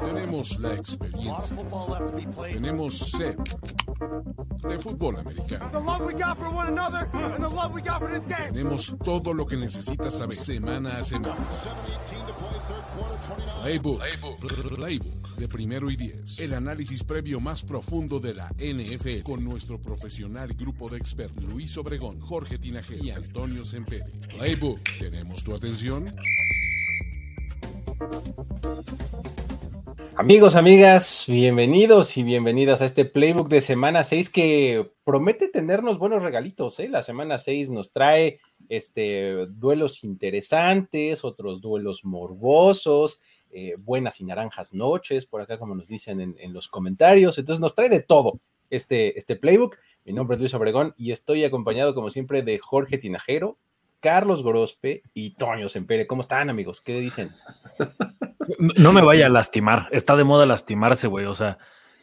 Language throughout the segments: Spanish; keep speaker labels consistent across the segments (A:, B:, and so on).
A: tenemos la experiencia, tenemos sed de fútbol americano. Tenemos todo lo que necesitas saber semana a semana. Playbook, Playbook de primero y diez. El análisis previo más profundo de la NFL con nuestro profesional grupo de expertos Luis Obregón, Jorge Tinajero y Antonio Sempere. Playbook, ¿tenemos tu atención?
B: Amigos, amigas, bienvenidos y bienvenidas a este playbook de semana 6 que promete tenernos buenos regalitos. ¿eh? La semana 6 nos trae este, duelos interesantes, otros duelos morbosos, eh, buenas y naranjas noches, por acá como nos dicen en, los comentarios. Entonces nos trae de todo este, este playbook. Mi nombre es Luis Obregón y estoy acompañado como siempre de Jorge Tinajero, Carlos Gorospe y Toño Sempere. ¿Cómo están amigos? ¿Qué dicen?
C: No me vaya a lastimar. Está de moda lastimarse, güey. O sea,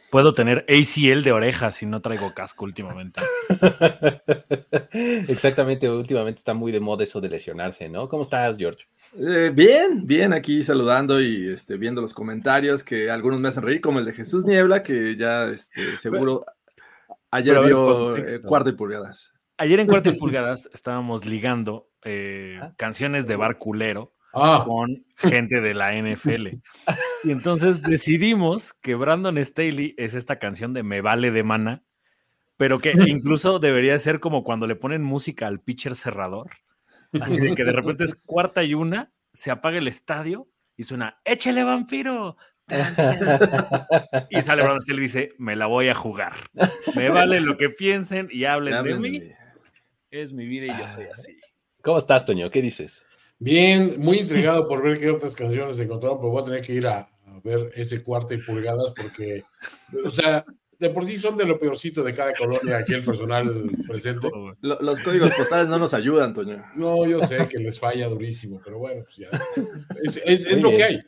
C: puedo tener ACL de orejas si no traigo casco últimamente.
B: Exactamente, últimamente está muy de moda eso de lesionarse, ¿no? ¿Cómo estás, George?
D: Eh, bien, bien, aquí saludando y este, viendo los comentarios que algunos me hacen reír, como el de Jesús Niebla, que ya este, seguro ayer vio eh, cuarto y pulgadas.
C: Ayer en cuarto y pulgadas estábamos ligando eh,
B: Ah.
C: canciones de bar culero
E: Ah,
C: con gente de la NFL. Y entonces decidimos que Brandon Staley es esta canción de Me Vale de Mana, pero que incluso debería ser como cuando le ponen música al pitcher cerrador. Así de que de repente es cuarta y una, se apaga el estadio y suena ¡Échele, vampiro! Y sale Brandon Staley y dice, me la voy a jugar. Me vale lo que piensen y hablen de mí. Es mi vida y yo soy así.
B: ¿Cómo estás, Toño? ¿Qué dices?
E: Bien, muy intrigado por ver qué otras canciones encontraron, pero voy a tener que ir a, a ver ese cuarto y pulgadas porque, o sea, de por sí son de lo peorcito de cada colonia aquí el personal presente.
D: Lo- los códigos postales no nos ayudan, Toño.
E: No, yo sé que les falla durísimo, pero bueno, pues ya. Es, es- lo
B: bien.
E: que hay.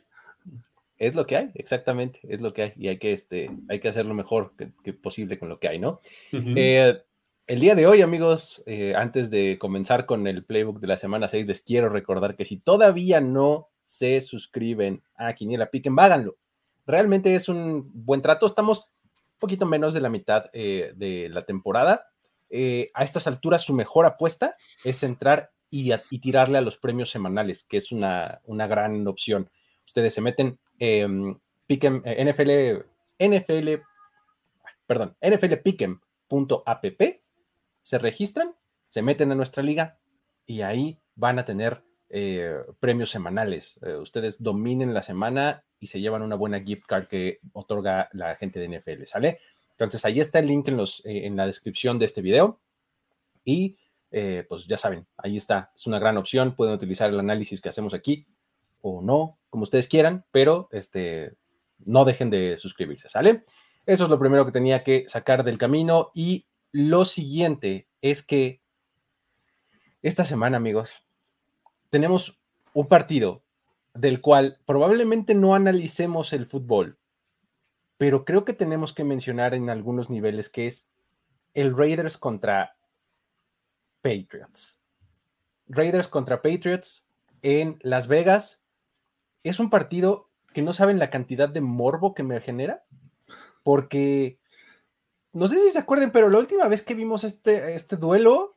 B: Es lo que hay, exactamente, es lo que hay y hay que, este, hay que hacer lo mejor que, que posible con lo que hay, ¿no? Eh, el día de hoy, amigos, eh, antes de comenzar con el playbook de la semana 6, les quiero recordar que si todavía no se suscriben a Quiniela Piquen, háganlo. Realmente es un buen trato. Estamos un poquito menos de la mitad eh, de la temporada. Eh, a estas alturas, su mejor apuesta es entrar y, tirarle a los premios semanales, que es una, una gran opción. Ustedes se meten en Piquen, eh, NFL, NFL, perdón, nflpiquen.app se registran, se meten a nuestra liga y ahí van a tener eh, premios semanales. Eh, ustedes dominen la semana y se llevan una buena gift card que otorga la gente de NFL, ¿sale? Entonces ahí está el link en, los, eh, en la descripción de este video y pues ya saben, ahí está, es una gran opción, pueden utilizar el análisis que hacemos aquí o no, como ustedes quieran, pero este, no dejen de suscribirse, ¿sale? Eso es lo primero que tenía que sacar del camino y lo siguiente es que esta semana, amigos, tenemos un partido del cual probablemente no analicemos el fútbol, pero creo que tenemos que mencionar en algunos niveles que es el Raiders contra Patriots. Raiders contra Patriots en Las Vegas es un partido que no saben la cantidad de morbo que me genera, porque no sé si se acuerden, pero la última vez que vimos este, este duelo,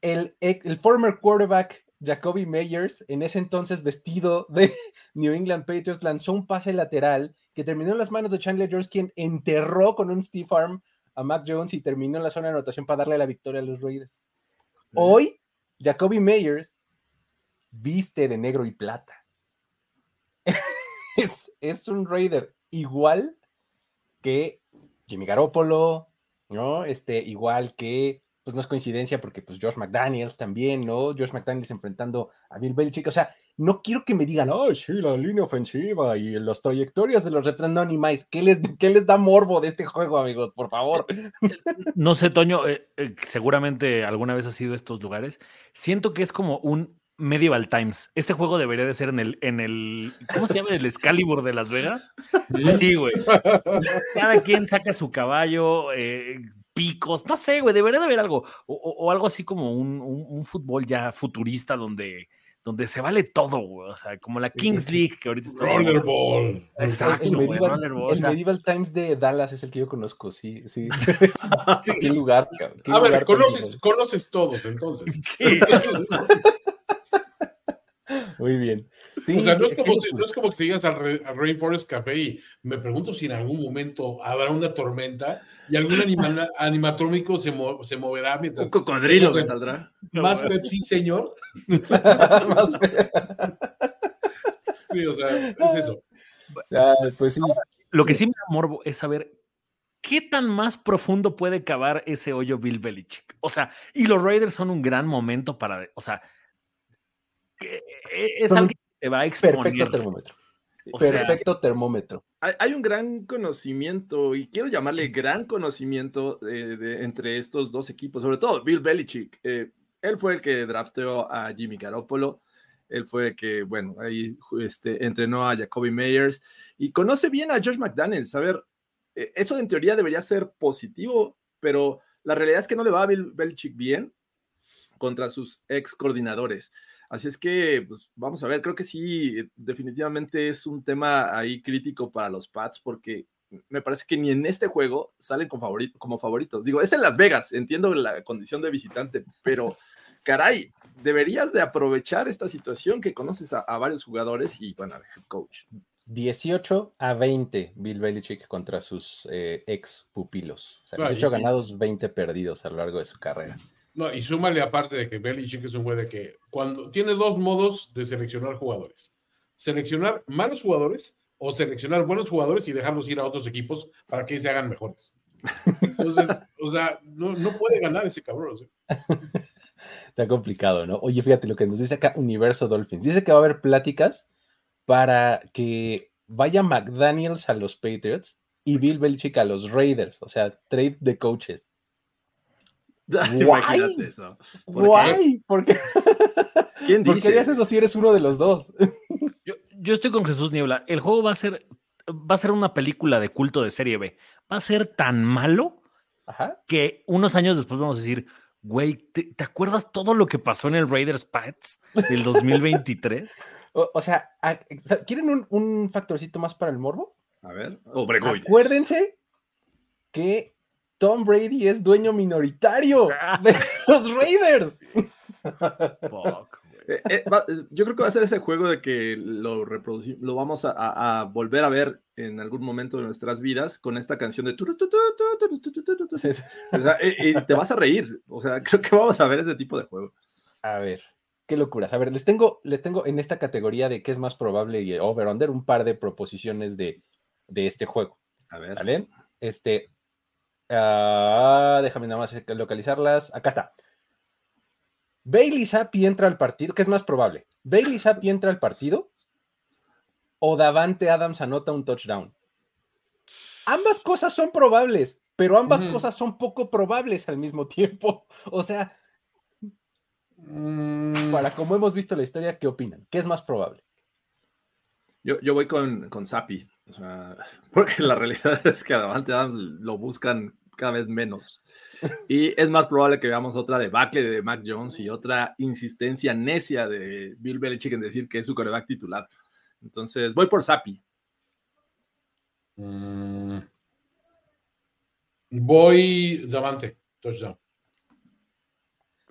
B: el, el former quarterback Jacoby Meyers, en ese entonces vestido de New England Patriots, lanzó un pase lateral que terminó en las manos de Chandler Jones, quien enterró con un stiff arm a Mac Jones y terminó en la zona de anotación para darle la victoria a los Raiders. Hoy, Jacoby Meyers viste de negro y plata. es, es un Raider igual que Jimmy Garoppolo, ¿no? Este, igual que, pues no es coincidencia porque pues Josh McDaniels también, ¿no? Josh McDaniels enfrentando a Bill Belichick, o sea, no quiero que me digan, oh, sí, la línea ofensiva y las trayectorias de los retras, no, ni más, ¿qué les, ¿qué les da morbo de este juego, amigos? Por favor.
C: No sé, Toño, eh, eh, seguramente alguna vez has ido a estos lugares. Siento que es como un Medieval Times. Este juego debería de ser en el, en el, ¿cómo se llama? El Excalibur de Las Vegas. Sí, güey. Cada quien saca su caballo, eh, picos, no sé, güey, debería de haber algo. O, algo así como un, fútbol ya futurista donde, donde se vale todo, güey. O sea, como la Kings League que ahorita está.
E: Rollerball.
B: Exacto, el, Medieval, Times de Dallas es el que yo conozco, sí, sí. qué lugar,
E: A ver, conoces, conoces todos entonces. Sí.
B: Muy bien.
E: o sea, no es, como si, no es, como que sigas al, Rainforest Café y me pregunto si en algún momento habrá una tormenta y algún animal animatrónico se, se moverá mientras.
D: Un cocodrilo me saldrá.
E: ¿Más Pepsi, señor? sí, o sea, es eso.
B: pues sí.
C: Lo que sí me da morbo es saber ¿qué tan más profundo puede cavar ese hoyo Bill Belichick? O sea, y los Raiders son un gran momento para, o sea, e, e, es algo que te va a exponer.
B: Perfecto termómetro. Perfecto termómetro.
D: Hay, un gran conocimiento, y quiero llamarle gran conocimiento de, entre estos dos equipos, sobre todo Bill Belichick. Eh, él fue el que drafteó a Jimmy Garoppolo. Él fue el que, bueno, ahí este, entrenó a Jacoby Meyers y conoce bien a Josh McDaniels. A ver, eh, eso en teoría debería ser positivo, pero la realidad es que no le va a Bill Belichick bien contra sus ex coordinadores. Así es que, pues, vamos a ver, creo que sí, definitivamente es un tema ahí crítico para los Pats porque me parece que ni en este juego salen como, como favoritos. Digo, es en Las Vegas, entiendo la condición de visitante, pero caray, deberías de aprovechar esta situación que conoces a, varios jugadores y, bueno, al head coach.
B: 18 a 20 Bill Belichick contra sus eh, ex pupilos. O sea, 18 ganados, 20 perdidos a lo largo de su carrera.
E: No, y súmale aparte de que Belichick es un güey de que cuando tiene dos modos de seleccionar jugadores. Seleccionar malos jugadores o seleccionar buenos jugadores y dejarlos ir a otros equipos para que se hagan mejores. Entonces, o sea, no, puede ganar ese cabrón.
B: Está complicado, ¿no? Oye, fíjate lo que nos dice acá Universo Dolphins. Dice que va a haber pláticas para que vaya McDaniels a los Patriots y Bill Belichick a los Raiders. O sea, trade de coaches.
D: Imagínate eso.
B: ¿Por Qué? ¿Quién dice? ¿Por qué harías eso si eres uno de los dos?
C: yo, estoy con Jesús Niebla. El juego va a ser va a ser una película de culto de serie B. Va a ser tan malo que unos años después vamos a decir, güey, ¿te, acuerdas todo lo que pasó en el Raiders Pats del 2023?
B: o, sea, ¿quieren un, un, factorcito más para el morbo?
D: A ver,
B: Acuérdense que Tom Brady es dueño minoritario de los Raiders.
D: Eh, eh, eh, yo creo que va a ser ese juego de que lo reproducimos, lo vamos a, volver a ver en algún momento de nuestras vidas con esta canción de y te vas a reír. O sea, creo que vamos a ver ese tipo de juego.
B: A ver, qué locuras. A ver, les tengo, les tengo en esta categoría de qué es más probable y over-under un par de proposiciones de, de este juego.
D: A ver.
B: ¿Vale? Este, Ah, déjame nada más localizarlas. Acá está. Bailey Zappi entra al partido. ¿Qué es más probable? ¿Bailey Zappi entra al partido o Davante Adams anota un touchdown? Ambas cosas son probables, pero ambas cosas son poco probables al mismo tiempo. O sea, mm. para como hemos visto la historia, ¿qué opinan? ¿Qué es más probable?
D: Yo, yo voy con, con Zappi. O sea, porque la realidad es que a Davante Adams lo buscan cada vez menos. Y es más probable que veamos otra debacle de Mac Jones y otra insistencia necia de Bill Belichick en decir que es su coreback titular. Entonces, voy por Sapi.
E: Mm. Voy Davante, touchdown.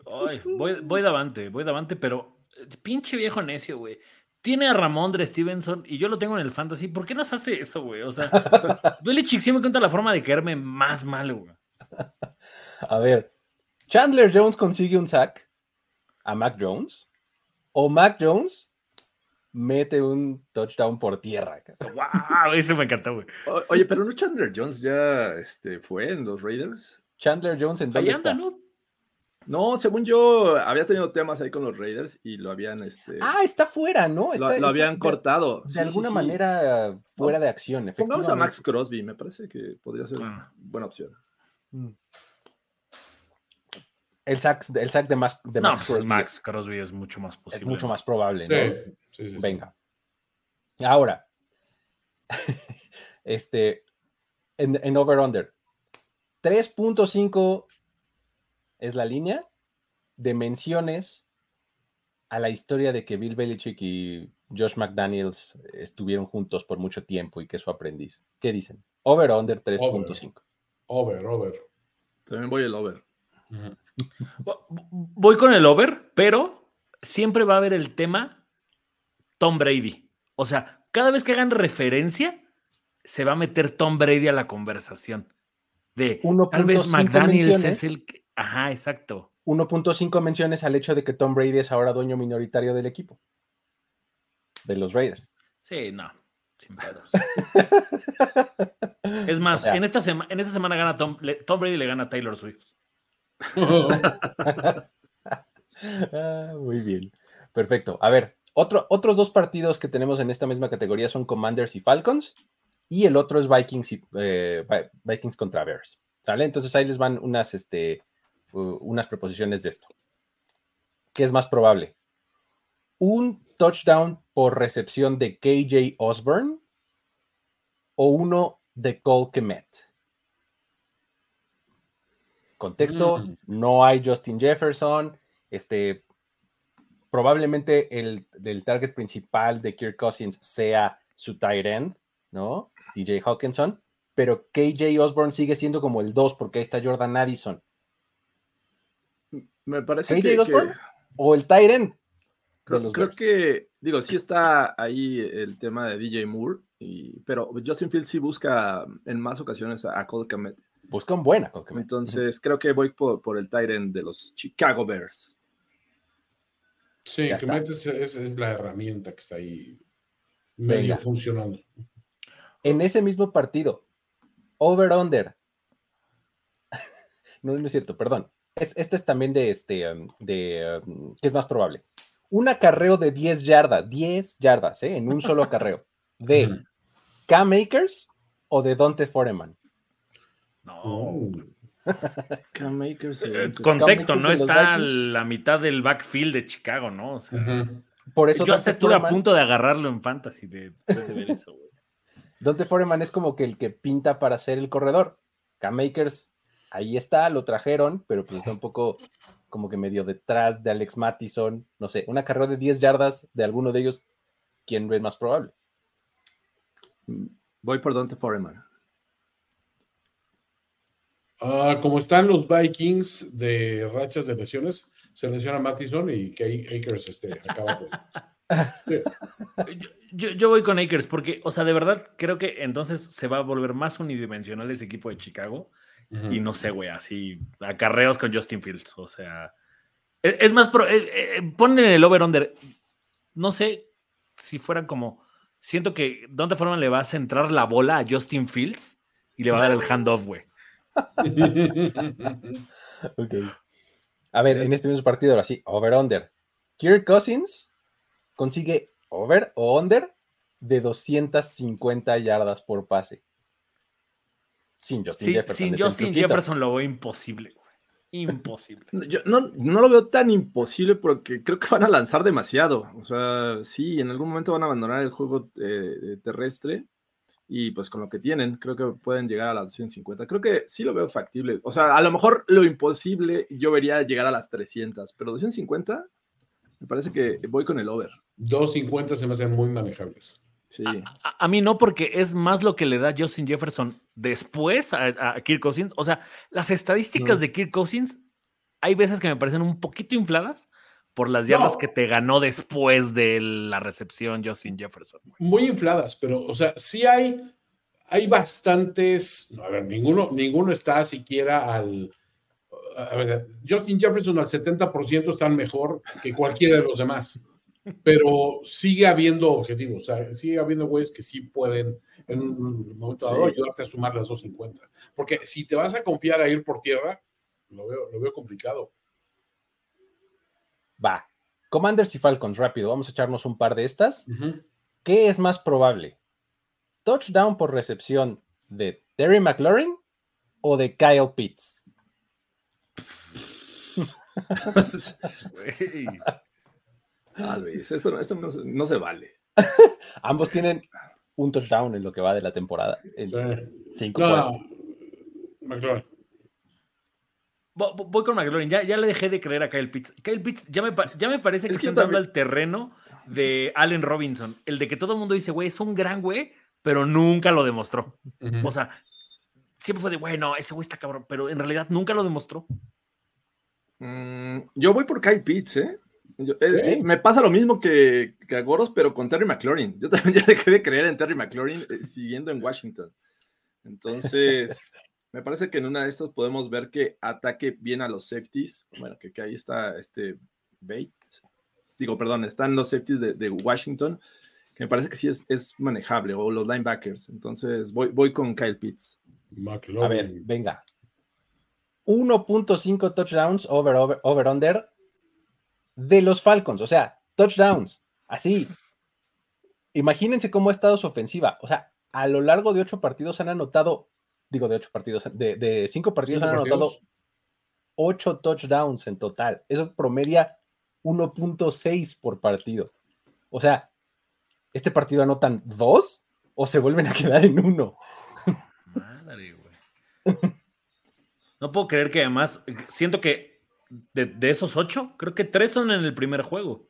C: voy, voy Davante, voy Davante, pero eh, pinche viejo necio, güey tiene a Ramondre Stevenson y yo lo tengo en el fantasy. ¿Por qué nos hace eso, güey? O sea, Belichick me cuenta la forma de caerme más mal, güey.
B: A ver, Chandler Jones consigue un sack a Mac Jones o Mac Jones mete un touchdown por tierra.
C: ¡Wow! Eso me encantó, güey.
D: oye, pero no Chandler Jones ya este, fue en los Raiders.
B: Chandler Jones en dónde está?
C: ¿no?
D: No, según yo, había tenido temas ahí con los Raiders y lo habían. Este,
B: ah, está fuera, ¿no?
D: lo, habían cortado.
B: De, alguna manera fuera de acción.
D: Pongamos a Max Crosby, me parece que podría ser una ah. buena opción. Mm.
B: El sack, el sack de, Max, de
C: No,
B: Max
C: pues
B: Crosby
C: Max Crosby es mucho más
B: es
C: posible.
B: mucho
C: ¿no?
B: más probable, ¿no?
E: Sí, sí, sí, sí.
B: Venga. Ahora, este, en, en over-under, 3.5 es la línea de menciones a la historia de que Bill Belichick y Josh McDaniels estuvieron juntos por mucho tiempo y que es su aprendiz. ¿Qué dicen? Over-under 3.5.
E: Over, over.
D: También voy el over.
C: Voy con el over, pero siempre va a haber el tema Tom Brady. O sea, cada vez que hagan referencia, se va a meter Tom Brady a la conversación. De tal vez
B: 1.5
C: McDaniels
B: menciones.
C: es el que. Ajá, exacto.
B: 1.5 menciones al hecho de que Tom Brady es ahora dueño minoritario del equipo, de los Raiders.
C: Sí, no. Sin pedos. Es más,
B: O sea-
C: en, esta sema- en esta semana gana Tom, le- Tom Brady le gana a Taylor Swift.
B: Ah, muy bien. Perfecto. A ver, otro, otros dos partidos que tenemos en esta misma categoría son Commanders y Falcons. Y el otro es Vikings, y, eh, Vi- Vikings contra Bears. ¿Sale? Entonces ahí les van unas, este, uh, unas preposiciones de esto. ¿Qué es más probable? ¿Un touchdown por recepción de KJ Osborne o uno de Cole Kemet? Contexto,
E: Mm.
B: no hay Justin Jefferson, este, probablemente el, el target principal de Kirk Cousins sea su tight end, ¿no? DJ Hawkinson, pero KJ Osborne sigue siendo como el 2 porque ahí está Jordan Addison.
D: Me parece que,
B: o el de
D: creo, que, digo, sí está ahí el tema de DJ Moore, y, pero Justin Fields sí busca en más ocasiones a, a Cole Kmet.
B: Busca un buena Cole Kmet.
D: Entonces creo que voy por, por el Tyrant de los Chicago Bears.
E: Sí, metes es, es la herramienta que está ahí medio
B: Venga.
E: funcionando.
B: En ese mismo partido, over-under. no, no es cierto, perdón. Es- este es también de este, um, de, um, ¿qué es más probable? Un acarreo de 10 yardas, 10 yardas, ¿eh? En un solo acarreo. De. Cam Akers o de Dante Foreman.
C: No.
E: Uh,
D: Cam Akers,
C: Eh, Contexto,
B: Cam
C: no está la mitad del backfield de Chicago, ¿no? O sea.
B: Por eso
C: yo hasta estuve a punto de agarrarlo en fantasy de, después de ver eso, güey.
B: Dante Foreman es como que el que pinta para ser el corredor. Cam Akers, ahí está, lo trajeron, pero pues está un poco como que medio detrás de Alex Mattison. No sé, una carrera de 10 yardas de alguno de ellos, ¿quién ve más probable?
D: Voy por Dante Foreman.
E: Ah, como están los Vikings de rachas de lesiones, se lesiona Mattison y que Akers este, acaba con. Sí.
C: Yo- yo voy con Akers porque, o sea, de verdad creo que entonces se va a volver más unidimensional ese equipo de Chicago. Y no sé, güey, así acarreos con Justin Fields. O sea, es, es más, pro, eh, eh, ponen el over-under. No sé si fueran como. Siento que Dante Foreman le va a centrar la bola a Justin Fields y le va a dar el handoff, güey.
B: Ok. A ver, en este mismo partido, ahora sí, over-under. Kirk Cousins consigue over o under de 250 yardas por pase. Sin Justin
C: Sí,
B: Jefferson.
C: sin Justin. Jefferson lo veo imposible, güey. Imposible.
D: Yo no, no lo veo tan imposible porque creo que van a lanzar demasiado. O sea, sí, en algún momento van a abandonar el juego eh, terrestre y pues con lo que tienen, creo que pueden llegar a las 150. Creo que sí lo veo factible. O sea, a lo mejor lo imposible yo vería llegar a las 300, pero 250 me parece que voy con el over.
E: 250 se me hacen muy manejables.
D: Sí.
C: A, a mí no, porque es más lo que le da Justin Jefferson después a, a Kirk Cousins. O sea, las estadísticas de Kirk Cousins hay veces que me parecen un poquito infladas por las yardas
E: No.
C: que te ganó después de la recepción Justin Jefferson.
E: Muy infladas, pero, o sea, sí hay, hay bastantes. A ver, ninguno, ninguno está siquiera al. A ver, Justin Jefferson al 70% están mejor que cualquiera de los demás. Pero sigue habiendo objetivos, o sea, sigue habiendo güeyes que sí pueden en un momento dado
D: Sí.
E: ayudarte a sumar las 250. Porque si te vas a confiar a ir por tierra, lo veo, lo veo complicado.
B: Va. Commanders y Falcons, rápido. Vamos a echarnos un par de estas. ¿Qué es más probable? ¿Touchdown por recepción de Terry McLaurin o de Kyle Pitts?
D: eso, eso no, no, se vale.
B: Ambos tienen un touchdown en lo que va de la temporada. cinco no,
C: McLaurin. Voy con McLaurin. Ya, ya le dejé de creer a Kyle Pitts. Kyle Pitts ya me, ya me parece que, está entrando al terreno de Allen Robinson. El de que todo el mundo dice, güey, es un gran güey, pero nunca lo demostró. O sea, siempre fue de, bueno, ese güey está cabrón, pero en realidad nunca lo demostró.
D: Mm, yo voy por Kyle Pitts, ¿eh? Eh me pasa lo mismo que, que, a Goros, pero con Terry McLaurin. Yo también ya dejé de creer en Terry McLaurin eh, siguiendo en Washington. Entonces, me parece que en una de estas podemos ver que ataque bien a los safeties. Bueno, que, que ahí está este Bates. Digo, perdón, están los safeties de, de Washington, que me parece que sí es, es, manejable, o los linebackers. Entonces, voy, voy con Kyle Pitts.
B: A ver, venga. 1.5 touchdowns over, over, over under de los Falcons. O sea, touchdowns. Así. Imagínense cómo ha estado su ofensiva. O sea, a lo largo de ocho partidos han anotado, digo de ocho partidos, de, cinco partidos han anotado ocho touchdowns en total. Eso promedia 1.6 por partido. O sea, ¿este partido anotan dos o se vuelven a quedar en uno?
C: No puedo creer que además, siento que de, esos ocho, creo que tres son en el primer juego.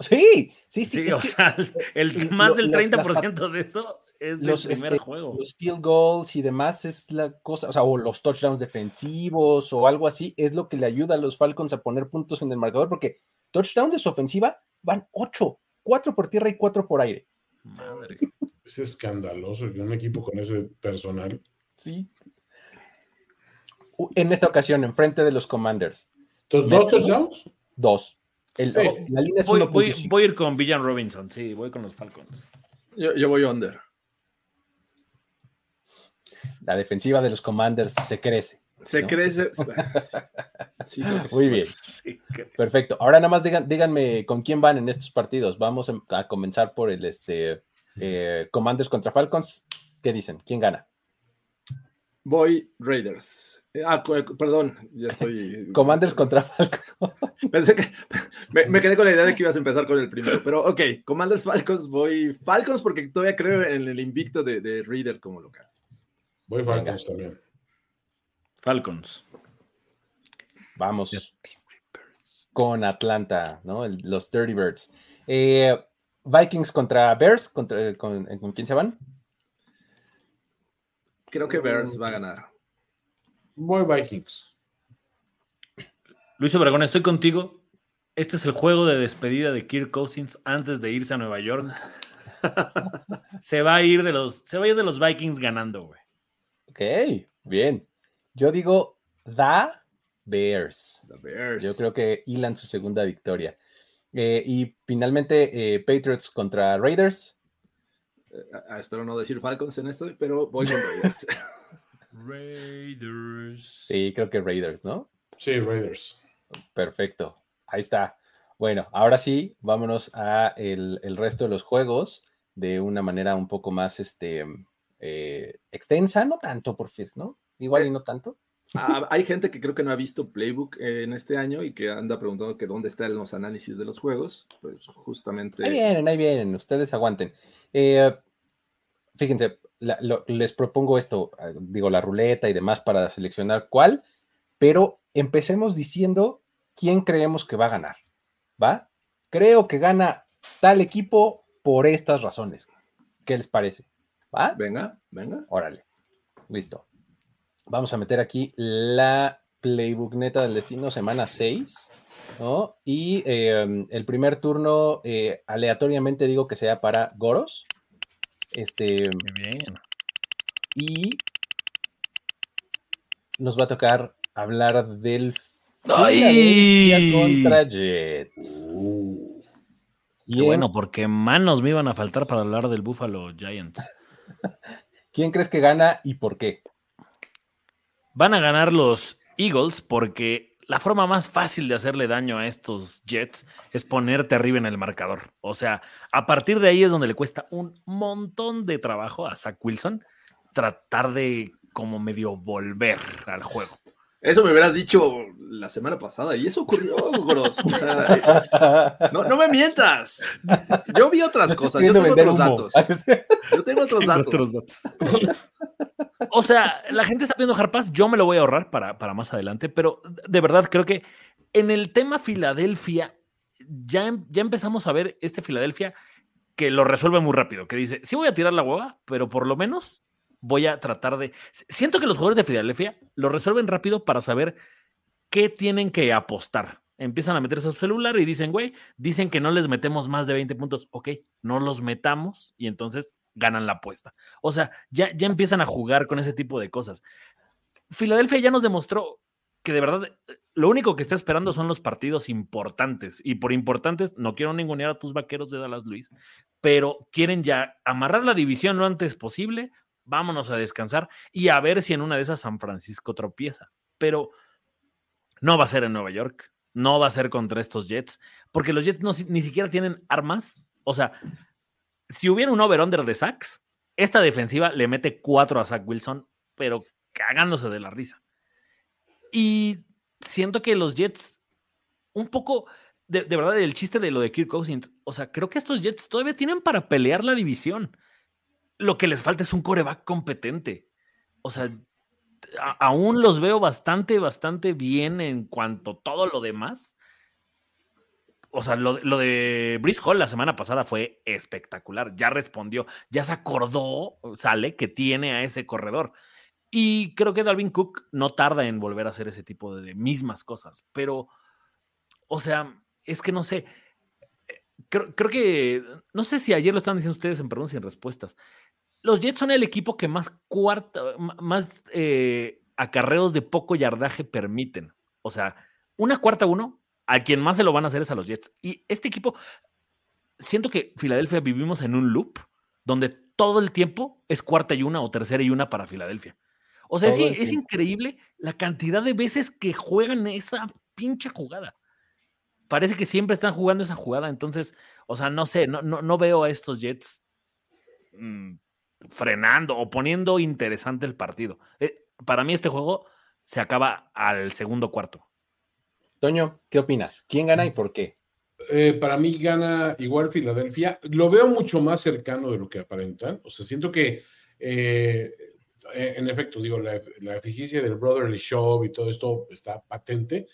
B: Sí, sí, sí.
C: o sea, el, más del 30% de eso es del
B: los,
C: primer este, juego.
B: Los field goals y demás es la cosa, o sea, o los touchdowns defensivos o algo así, es lo que le ayuda a los Falcons a poner puntos en el marcador, porque touchdowns de su ofensiva van ocho, cuatro por tierra y cuatro por aire.
E: Madre. Es escandaloso que un equipo con ese personal.
B: Sí. En esta ocasión, enfrente de los Commanders.
E: ¿Entonces dos touchdowns?
B: Dos.
C: La línea es voy, voy, a ir con Villan Robinson, sí, voy con los Falcons.
D: Yo, yo voy under.
B: La defensiva de los Commanders se crece.
D: Se crece.
B: Muy bien. Perfecto. Ahora nada más díganme con quién van en estos partidos. Vamos a comenzar por el este, eh, Commanders contra Falcons. ¿Qué dicen? ¿Quién gana?
D: Voy Raiders. Eh, ah, perdón, ya estoy.
B: Commanders contra Falcons.
D: Pensé que me, quedé con la idea de que ibas a empezar con el primero, pero ok, Commanders Falcons, voy Falcons porque todavía creo en el invicto de, de Raider como local.
E: Voy Falcons también.
C: Falcons.
B: Vamos con Atlanta, ¿no? los Dirty Birds. Eh, Vikings contra Bears, contra, con, quién se van?
D: Creo que Bears va a ganar.
E: Voy Vikings.
C: Luis Obregón, estoy contigo. Este es el juego de despedida de Kirk Cousins antes de irse a Nueva York. se va a ir de los, se va a ir de los Vikings ganando, güey.
B: Ok, bien. Yo digo The Bears. Yo creo que hilan su segunda victoria. Eh, y finalmente, eh, Patriots contra Raiders.
D: Eh, ah, espero no decir Falcons en esto, pero voy con Raiders.
C: Raiders.
B: Sí, creo que Raiders, ¿no?
E: Sí, Raiders.
B: Perfecto. Ahí está. Bueno, ahora sí, vámonos a el, resto de los juegos de una manera un poco más este, extensa, no tanto por fin, ¿no? Igual y no tanto.
D: Ah, hay gente que creo que no ha visto Playbook en este año y que anda preguntando que dónde están los análisis de los juegos. Pues justamente.
B: Ahí vienen, ahí vienen, ustedes aguanten. Eh, fíjense, les propongo esto, ah, digo, la ruleta y demás para seleccionar cuál, pero empecemos diciendo quién creemos que va a ganar. ¿Va? Creo que gana tal equipo por estas razones. ¿Qué les parece? ¿Va?
D: Venga, venga.
B: Órale. Listo. Vamos a meter aquí la Playbook Neta del Destino, semana 6. ¿no? Y em, el primer turno, eh, aleatoriamente digo que sea para Goros. Este.
C: Muy bien.
B: Y nos va a tocar hablar del
C: ¡Ay!
B: contra Jets.
C: Y bueno, porque manos me iban a faltar para hablar del Buffalo Giants.
B: ¿Quién crees que gana y por qué?
C: Van a ganar los Eagles porque la forma más fácil de hacerle daño a estos Jets es ponerte arriba en el marcador. O sea, a partir de ahí es donde le cuesta un montón de trabajo a Zach Wilson tratar de como medio volver al juego.
D: Eso me hubieras dicho la semana pasada y eso ocurrió, Gros. Eh, no, me mientas. Yo vi otras cosas. Yo tengo otros datos. Yo tengo otros datos.
C: O sea, la gente está pidiendo Harpas, yo me lo voy a ahorrar para, para más adelante, pero de verdad creo que en el tema Filadelfia, ya, em, ya empezamos a ver este Filadelfia que lo resuelve muy rápido, que dice, sí voy a tirar la hueva, pero por lo menos voy a tratar de... Siento que los jugadores de Filadelfia lo resuelven rápido para saber qué tienen que apostar. Empiezan a meterse a su celular y dicen, güey, dicen que no les metemos más de 20 puntos. Ok, no los metamos y entonces ganan la apuesta. O sea, ya, ya empiezan a jugar con ese tipo de cosas. Filadelfia ya nos demostró que de verdad lo único que está esperando son los partidos importantes. Y por importantes, no quiero ningunear a tus vaqueros de Dallas Luis, pero quieren ya amarrar la división lo antes posible. Vámonos a descansar y a ver si en una de esas San Francisco tropieza. Pero no va a ser en Nueva York, no va a ser contra estos Jets, porque los Jets ni siquiera tienen armas. O sea, si hubiera un over-under de sacks, esta defensiva le mete cuatro a Zach Wilson, pero cagándose de la risa. Y siento que los Jets, un poco, de, verdad, el chiste de lo de Kirk Cousins, o sea, creo que estos Jets todavía tienen para pelear la división. Lo que les falta es un coreback competente. O sea, aún los veo bastante, bastante bien en cuanto a todo lo demás. O sea, lo, de Brice Hall la semana pasada fue espectacular. Ya respondió, ya se acordó, sale, que tiene a ese corredor. Y creo que Dalvin Cook no tarda en volver a hacer ese tipo de, mismas cosas, pero, o sea, es que no sé, eh, creo, que, no sé si ayer lo estaban diciendo ustedes en preguntas y en respuestas. Los Jets son el equipo que más cuarta, más eh, acarreos de poco yardaje permiten. O sea, una cuarta uno, a quien más se lo van a hacer es a los Jets. Y este equipo, siento que Filadelfia vivimos en un loop donde todo el tiempo es cuarta y una o tercera y una para Filadelfia. O sea, sí, es increíble la cantidad de veces que juegan esa pinche jugada. Parece que siempre están jugando esa jugada. Entonces, o sea, no sé, no, no, veo a estos Jets mm, frenando o poniendo interesante el partido. Eh, para mí este juego se acaba al segundo cuarto.
B: Toño, ¿qué opinas? ¿Quién gana y por qué?
E: Eh, para mí gana igual Filadelfia. Lo veo mucho más cercano de lo que aparentan. O sea, siento que eh, en efecto, digo, la, eficiencia del Brotherly Show y todo esto está patente,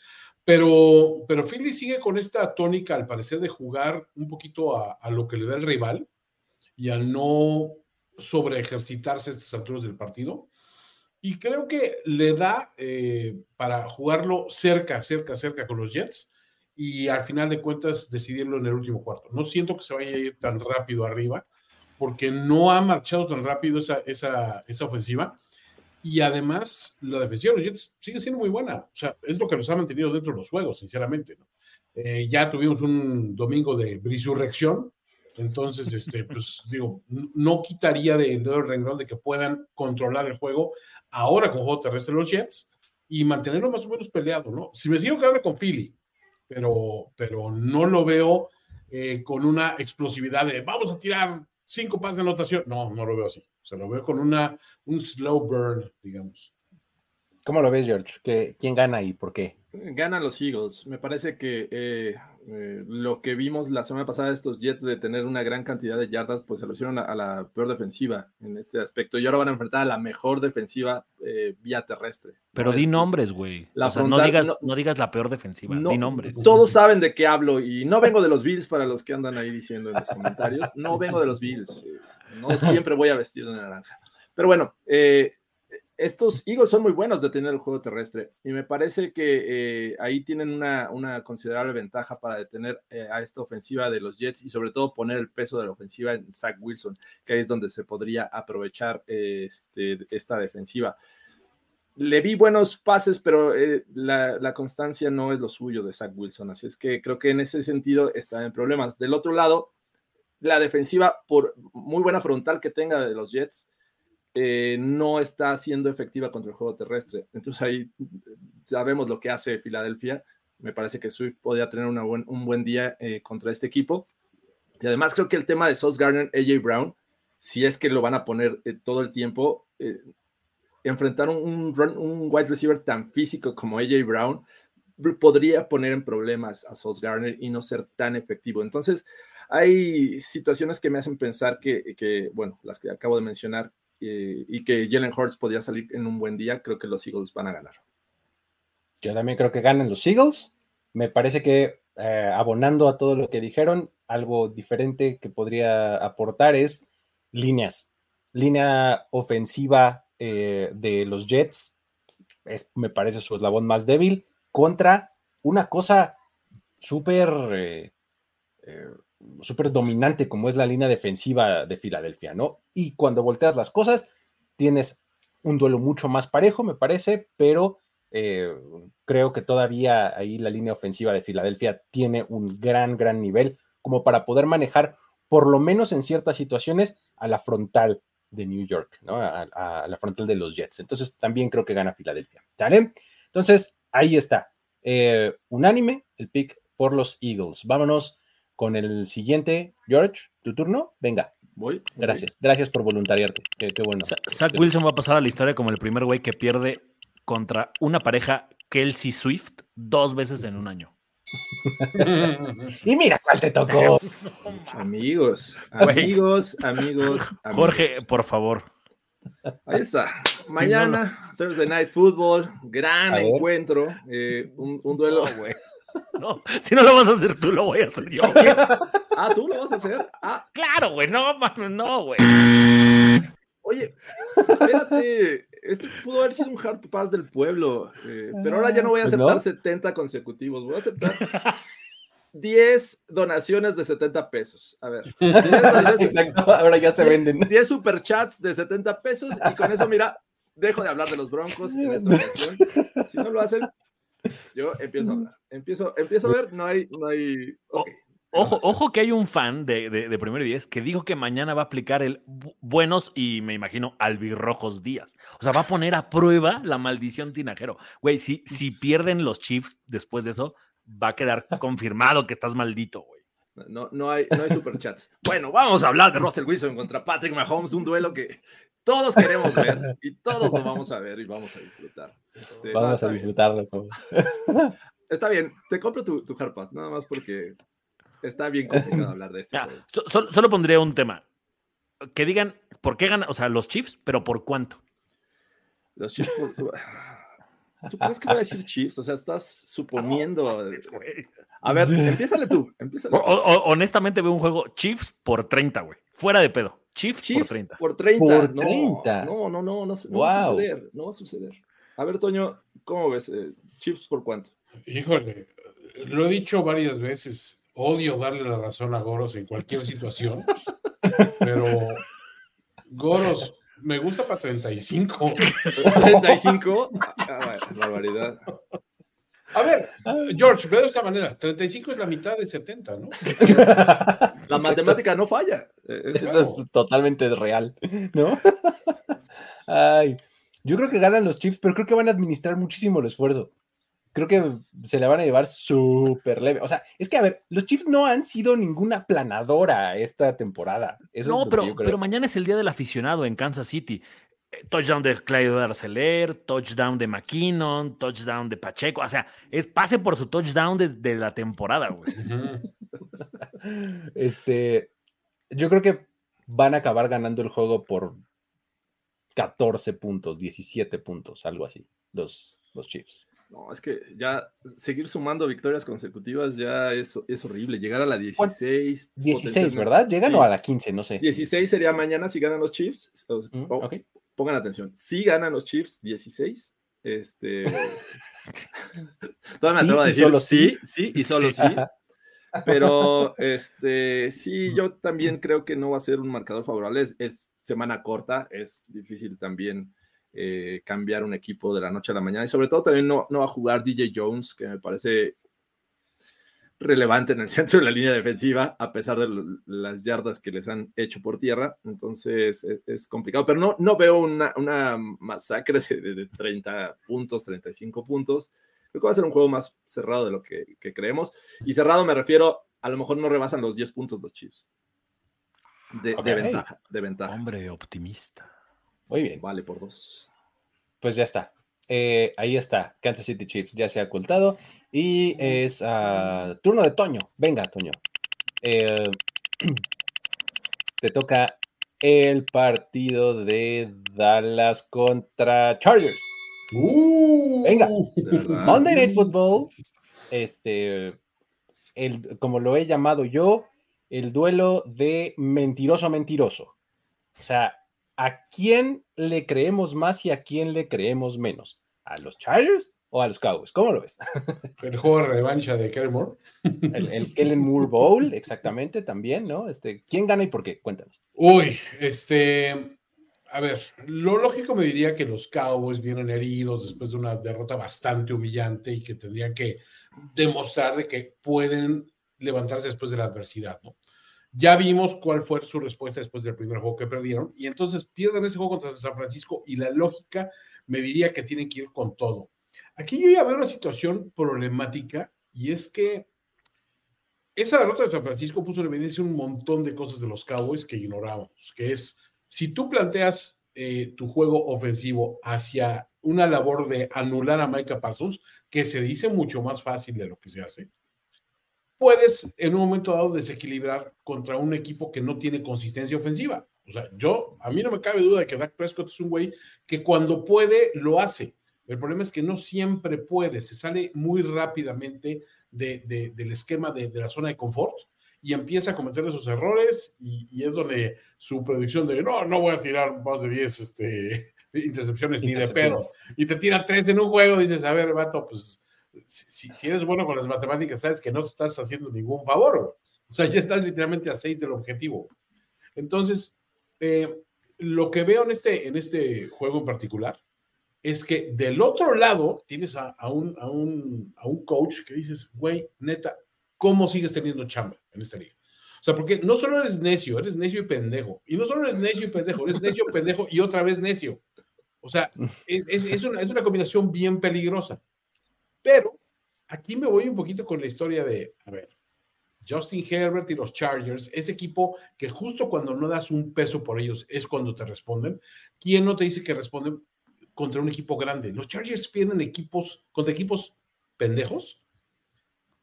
E: pero, pero Philly sigue con esta tónica, al parecer, de jugar un poquito a, lo que le da el rival y a no sobre ejercitarse a estas alturas del partido. Y creo que le da eh, para jugarlo cerca, cerca, cerca con los Jets y al final de cuentas decidirlo en el último cuarto. No siento que se vaya a ir tan rápido arriba porque no ha marchado tan rápido esa, esa, esa ofensiva. Y además, la defensiva de los Jets sigue siendo muy buena. O sea, es lo que los ha mantenido dentro de los juegos, sinceramente. Eh, ya tuvimos un domingo de brisurrección. Entonces, este, pues digo, no quitaría de dedo el renglón de que puedan controlar el juego ahora con juego terrestre los Jets y mantenerlo más o menos peleado, ¿no? Si me sigo quedando con Philly, pero, pero no lo veo eh, con una explosividad de vamos a tirar cinco pases de anotación. No, no lo veo así. Se lo veo con una, un slow burn, digamos.
B: ¿Cómo lo ves, George? ¿Quién gana y por qué?
D: Ganan los Eagles. Me parece que eh, eh, lo que vimos la semana pasada de estos Jets de tener una gran cantidad de yardas, pues se lo hicieron a, la peor defensiva en este aspecto. Y ahora van a enfrentar a la mejor defensiva eh, vía terrestre.
C: Pero di nombres, güey. no, digas, no, digas la peor defensiva, di nombres.
D: Todos saben de qué hablo y no vengo de los Bills para los que andan ahí diciendo en los comentarios. No vengo de los Bills. No siempre voy a vestir de naranja. Pero bueno, eh, estos Eagles son muy buenos de tener el juego terrestre y me parece que eh, ahí tienen una, considerable ventaja para detener eh, a esta ofensiva de los Jets y sobre todo poner el peso de la ofensiva en Zach Wilson, que es donde se podría aprovechar este, esta defensiva. Le vi buenos pases, pero eh, la, la, constancia no es lo suyo de Zach Wilson, así es que creo que en ese sentido están en problemas. Del otro lado, la defensiva, por muy buena frontal que tenga de los Jets, eh, no está siendo efectiva contra el juego terrestre. Entonces ahí sabemos lo que hace Filadelfia. Me parece que Swift podría tener un buen día eh, contra este equipo. Y además creo que el tema de Sauce Gardner, AJ Brown, si es que lo van a poner eh, todo el tiempo, enfrentar un, un, wide receiver tan físico como AJ Brown podría poner en problemas a Sauce Garner y no ser tan efectivo. Entonces, hay situaciones que me hacen pensar que, bueno, las que acabo de mencionar, eh, y que Jalen Hurts podría salir en un buen día, creo que los Eagles van a ganar.
B: Yo también creo que ganan los Eagles. Me parece que eh, abonando a todo lo que dijeron, algo diferente que podría aportar es líneas. Línea ofensiva eh, de los Jets, es, me parece su eslabón más débil, contra una cosa súper súper dominante como es la línea defensiva de Filadelfia, ¿no? Y cuando volteas las cosas, tienes un duelo mucho más parejo, me parece, pero eh, creo que todavía ahí la línea ofensiva de Filadelfia tiene un gran, gran nivel como para poder manejar, por lo menos en ciertas situaciones, a la frontal de New York, ¿no? A, la frontal de los Jets. Entonces también creo que gana Filadelfia. ¿Vale? Entonces, ahí está. Eh, unánime el pick por los Eagles. Vámonos con el siguiente. George, tu turno. Venga.
D: Voy.
B: Gracias. Gracias por voluntariarte. Qué, bueno.
C: Zach Wilson va a pasar a la historia como el primer güey que pierde contra una pareja Kelsey Swift dos veces en un año.
B: y mira cuál te tocó.
D: amigos, amigos, amigos,
C: Jorge, por favor.
D: Ahí está. Mañana, Thursday Night Football, gran encuentro. Eh, un, duelo.
C: No, si no lo vas a hacer tú, lo voy a hacer yo.
D: ah, ¿tú lo vas a hacer? Ah.
C: Claro, güey, no, no, güey.
D: Oye, espérate, este pudo haber sido un hard pass del pueblo, eh, pero ahora ya no voy a pues aceptar 70 consecutivos, voy a aceptar 10 donaciones de 70 pesos. A ver.
B: Exacto, ahora ya se venden.
D: 10 superchats de 70 pesos y con eso, mira, dejo de hablar de los broncos en esta ocasión. Si no lo hacen, yo empiezo a hablar. Empiezo, empiezo a ver, no hay, no hay. Okay.
C: Ojo, ojo que hay un fan de, de, Primero y Diez que dijo que mañana va a aplicar el buenos y me imagino albirrojos días. O sea, va a poner a prueba la maldición tinajero. Güey, si, si pierden los Chiefs después de eso, va a quedar confirmado que estás maldito, güey.
D: No, no hay, no hay superchats. bueno, vamos a hablar de Russell Wilson contra Patrick Mahomes, un duelo que todos queremos ver y todos lo vamos a ver y vamos a disfrutar.
B: Este, vamos a disfrutarlo.
D: Está bien, te compro tu, tu nada más porque Está bien complicado hablar de esto.
C: solo pondría un tema. Que digan por qué ganan, o sea, los Chiefs, pero por cuánto.
D: Los Chiefs ¿Tú crees que voy a decir Chiefs? O sea, estás suponiendo. a ver, empiézale tú.
C: honestamente veo un juego Chiefs por 30, güey. Fuera de pedo. Chiefs, por 30.
D: Por 30. Por 30. No, no, no, no, no, va a suceder. No va a suceder. A ver, Toño, ¿cómo ves? Eh, Chiefs por cuánto?
E: Híjole, lo he dicho varias veces odio darle la razón a Goros en cualquier situación, pero Goros me gusta para 35.
D: 35, ah, barbaridad.
E: A ver, George, veo de esta manera, 35 es la mitad de 70, ¿no?
D: La matemática no falla.
B: Eso es totalmente real, ¿no? Ay, yo creo que ganan los Chiefs, pero creo que van a administrar muchísimo el esfuerzo creo que se la van a llevar súper leve. O sea, es que, a ver, los Chiefs no han sido ninguna planadora esta temporada.
C: no, pero, pero mañana es el día del aficionado en Kansas City. Eh, touchdown de Clyde Arcelor, touchdown de McKinnon, touchdown de Pacheco. O sea, es pase por su touchdown de, la temporada, güey.
B: este, yo creo que van a acabar ganando el juego por 14 puntos, 17 puntos, algo así, los, los Chiefs.
D: No, es que ya seguir sumando victorias consecutivas ya es, es horrible. Llegar a la 16.
B: 16, ¿verdad? Llegan o a la 15, no sé.
D: 16 sería mañana si ganan los Chiefs. Mm, pongan atención. Si ganan los Chiefs, 16. Este. Todavía me atrevo a decir solo sí, sí, y solo sí. Pero este, sí, yo también creo que no va a ser un marcador favorable. es semana corta, es difícil también eh, cambiar un equipo de la noche a la mañana y sobre todo también no, no va a jugar DJ Jones, que me parece relevante en el centro de la línea defensiva, a pesar de las yardas que les han hecho por tierra. Entonces es, complicado, pero no, no veo una, una masacre de, 30 puntos, 35 puntos. Creo que va a ser un juego más cerrado de lo que, creemos. Y cerrado me refiero, a lo mejor no rebasan los 10 puntos los Chiefs. De, de ventaja, de ventaja.
C: Hombre optimista.
B: Muy bien.
D: Vale por dos.
B: Pues ya está. Eh, ahí está. Kansas City Chiefs ya se ha ocultado. Y es uh, turno de Toño. Venga, Toño. Eh, te toca el partido de Dallas contra Chargers.
E: Uh,
B: Venga. Monday Night Football. Este, el, como lo he llamado yo, el duelo de mentiroso a mentiroso. O sea, ¿a quién le creemos más y a quién le creemos menos? ¿A los Chargers o a los Cowboys? ¿Cómo lo ves?
E: El juego de revancha de Kellen Moore.
B: El, el, Kellen Moore Bowl, exactamente, también, ¿no? Este, ¿Quién gana y por qué? Cuéntanos.
E: Uy, este, a ver, lo lógico me diría que los Cowboys vienen heridos después de una derrota bastante humillante y que tendrían que demostrar de que pueden levantarse después de la adversidad, ¿no? Ya vimos cuál fue su respuesta después del primer juego que perdieron y entonces pierden ese juego contra San Francisco y la lógica me diría que tienen que ir con todo. Aquí yo ya veo una situación problemática y es que esa derrota de San Francisco puso en evidencia un montón de cosas de los Cowboys que ignorábamos, que es si tú planteas eh, tu juego ofensivo hacia una labor de anular a Micah Parsons, que se dice mucho más fácil de lo que se hace, puedes en un momento dado desequilibrar contra un equipo que no tiene consistencia ofensiva. O sea, yo, a mí no me cabe duda de que Dak Prescott es un güey que cuando puede, lo hace. El problema es que no siempre puede, se sale muy rápidamente de, de, del esquema de, de, la zona de confort y empieza a cometer esos errores y, y, es donde su predicción de no, no voy a tirar más de 10 este, intercepciones, ni de pedo, y te tira 3 en un juego, dices, a ver, vato, pues si, si, eres bueno con las matemáticas, sabes que no te estás haciendo ningún favor. O sea, ya estás literalmente a 6 del objetivo. Entonces, eh, lo que veo en este, en este juego en particular es que del otro lado tienes a, a, un, a, un, a un coach que dices, güey, neta, ¿cómo sigues teniendo chamba en esta liga? O sea, porque no solo eres necio, eres necio y pendejo. Y no solo eres necio y pendejo, eres necio, pendejo y otra vez necio. O sea, es, es, es, una, es una combinación bien peligrosa. Pero aquí me voy un poquito con la historia de, a ver, Justin Herbert y los Chargers, ese equipo que justo cuando no das un peso por ellos es cuando te responden. ¿Quién no te dice que responden contra un equipo grande? Los Chargers pierden equipos contra equipos pendejos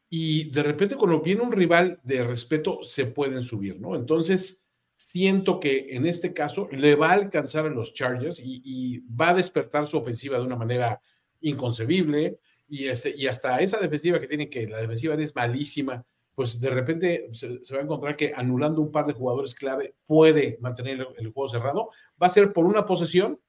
E: y de repente cuando viene un rival de respeto se pueden subir, ¿no? Entonces, siento que en este caso le va a alcanzar a los Chargers y, y va a despertar su ofensiva de una manera inconcebible y, este, y hasta esa defensiva que tiene que la defensiva es malísima, pues de repente se, va a encontrar que anulando un par de jugadores clave puede mantener el, el juego cerrado. Va a ser por una posesión,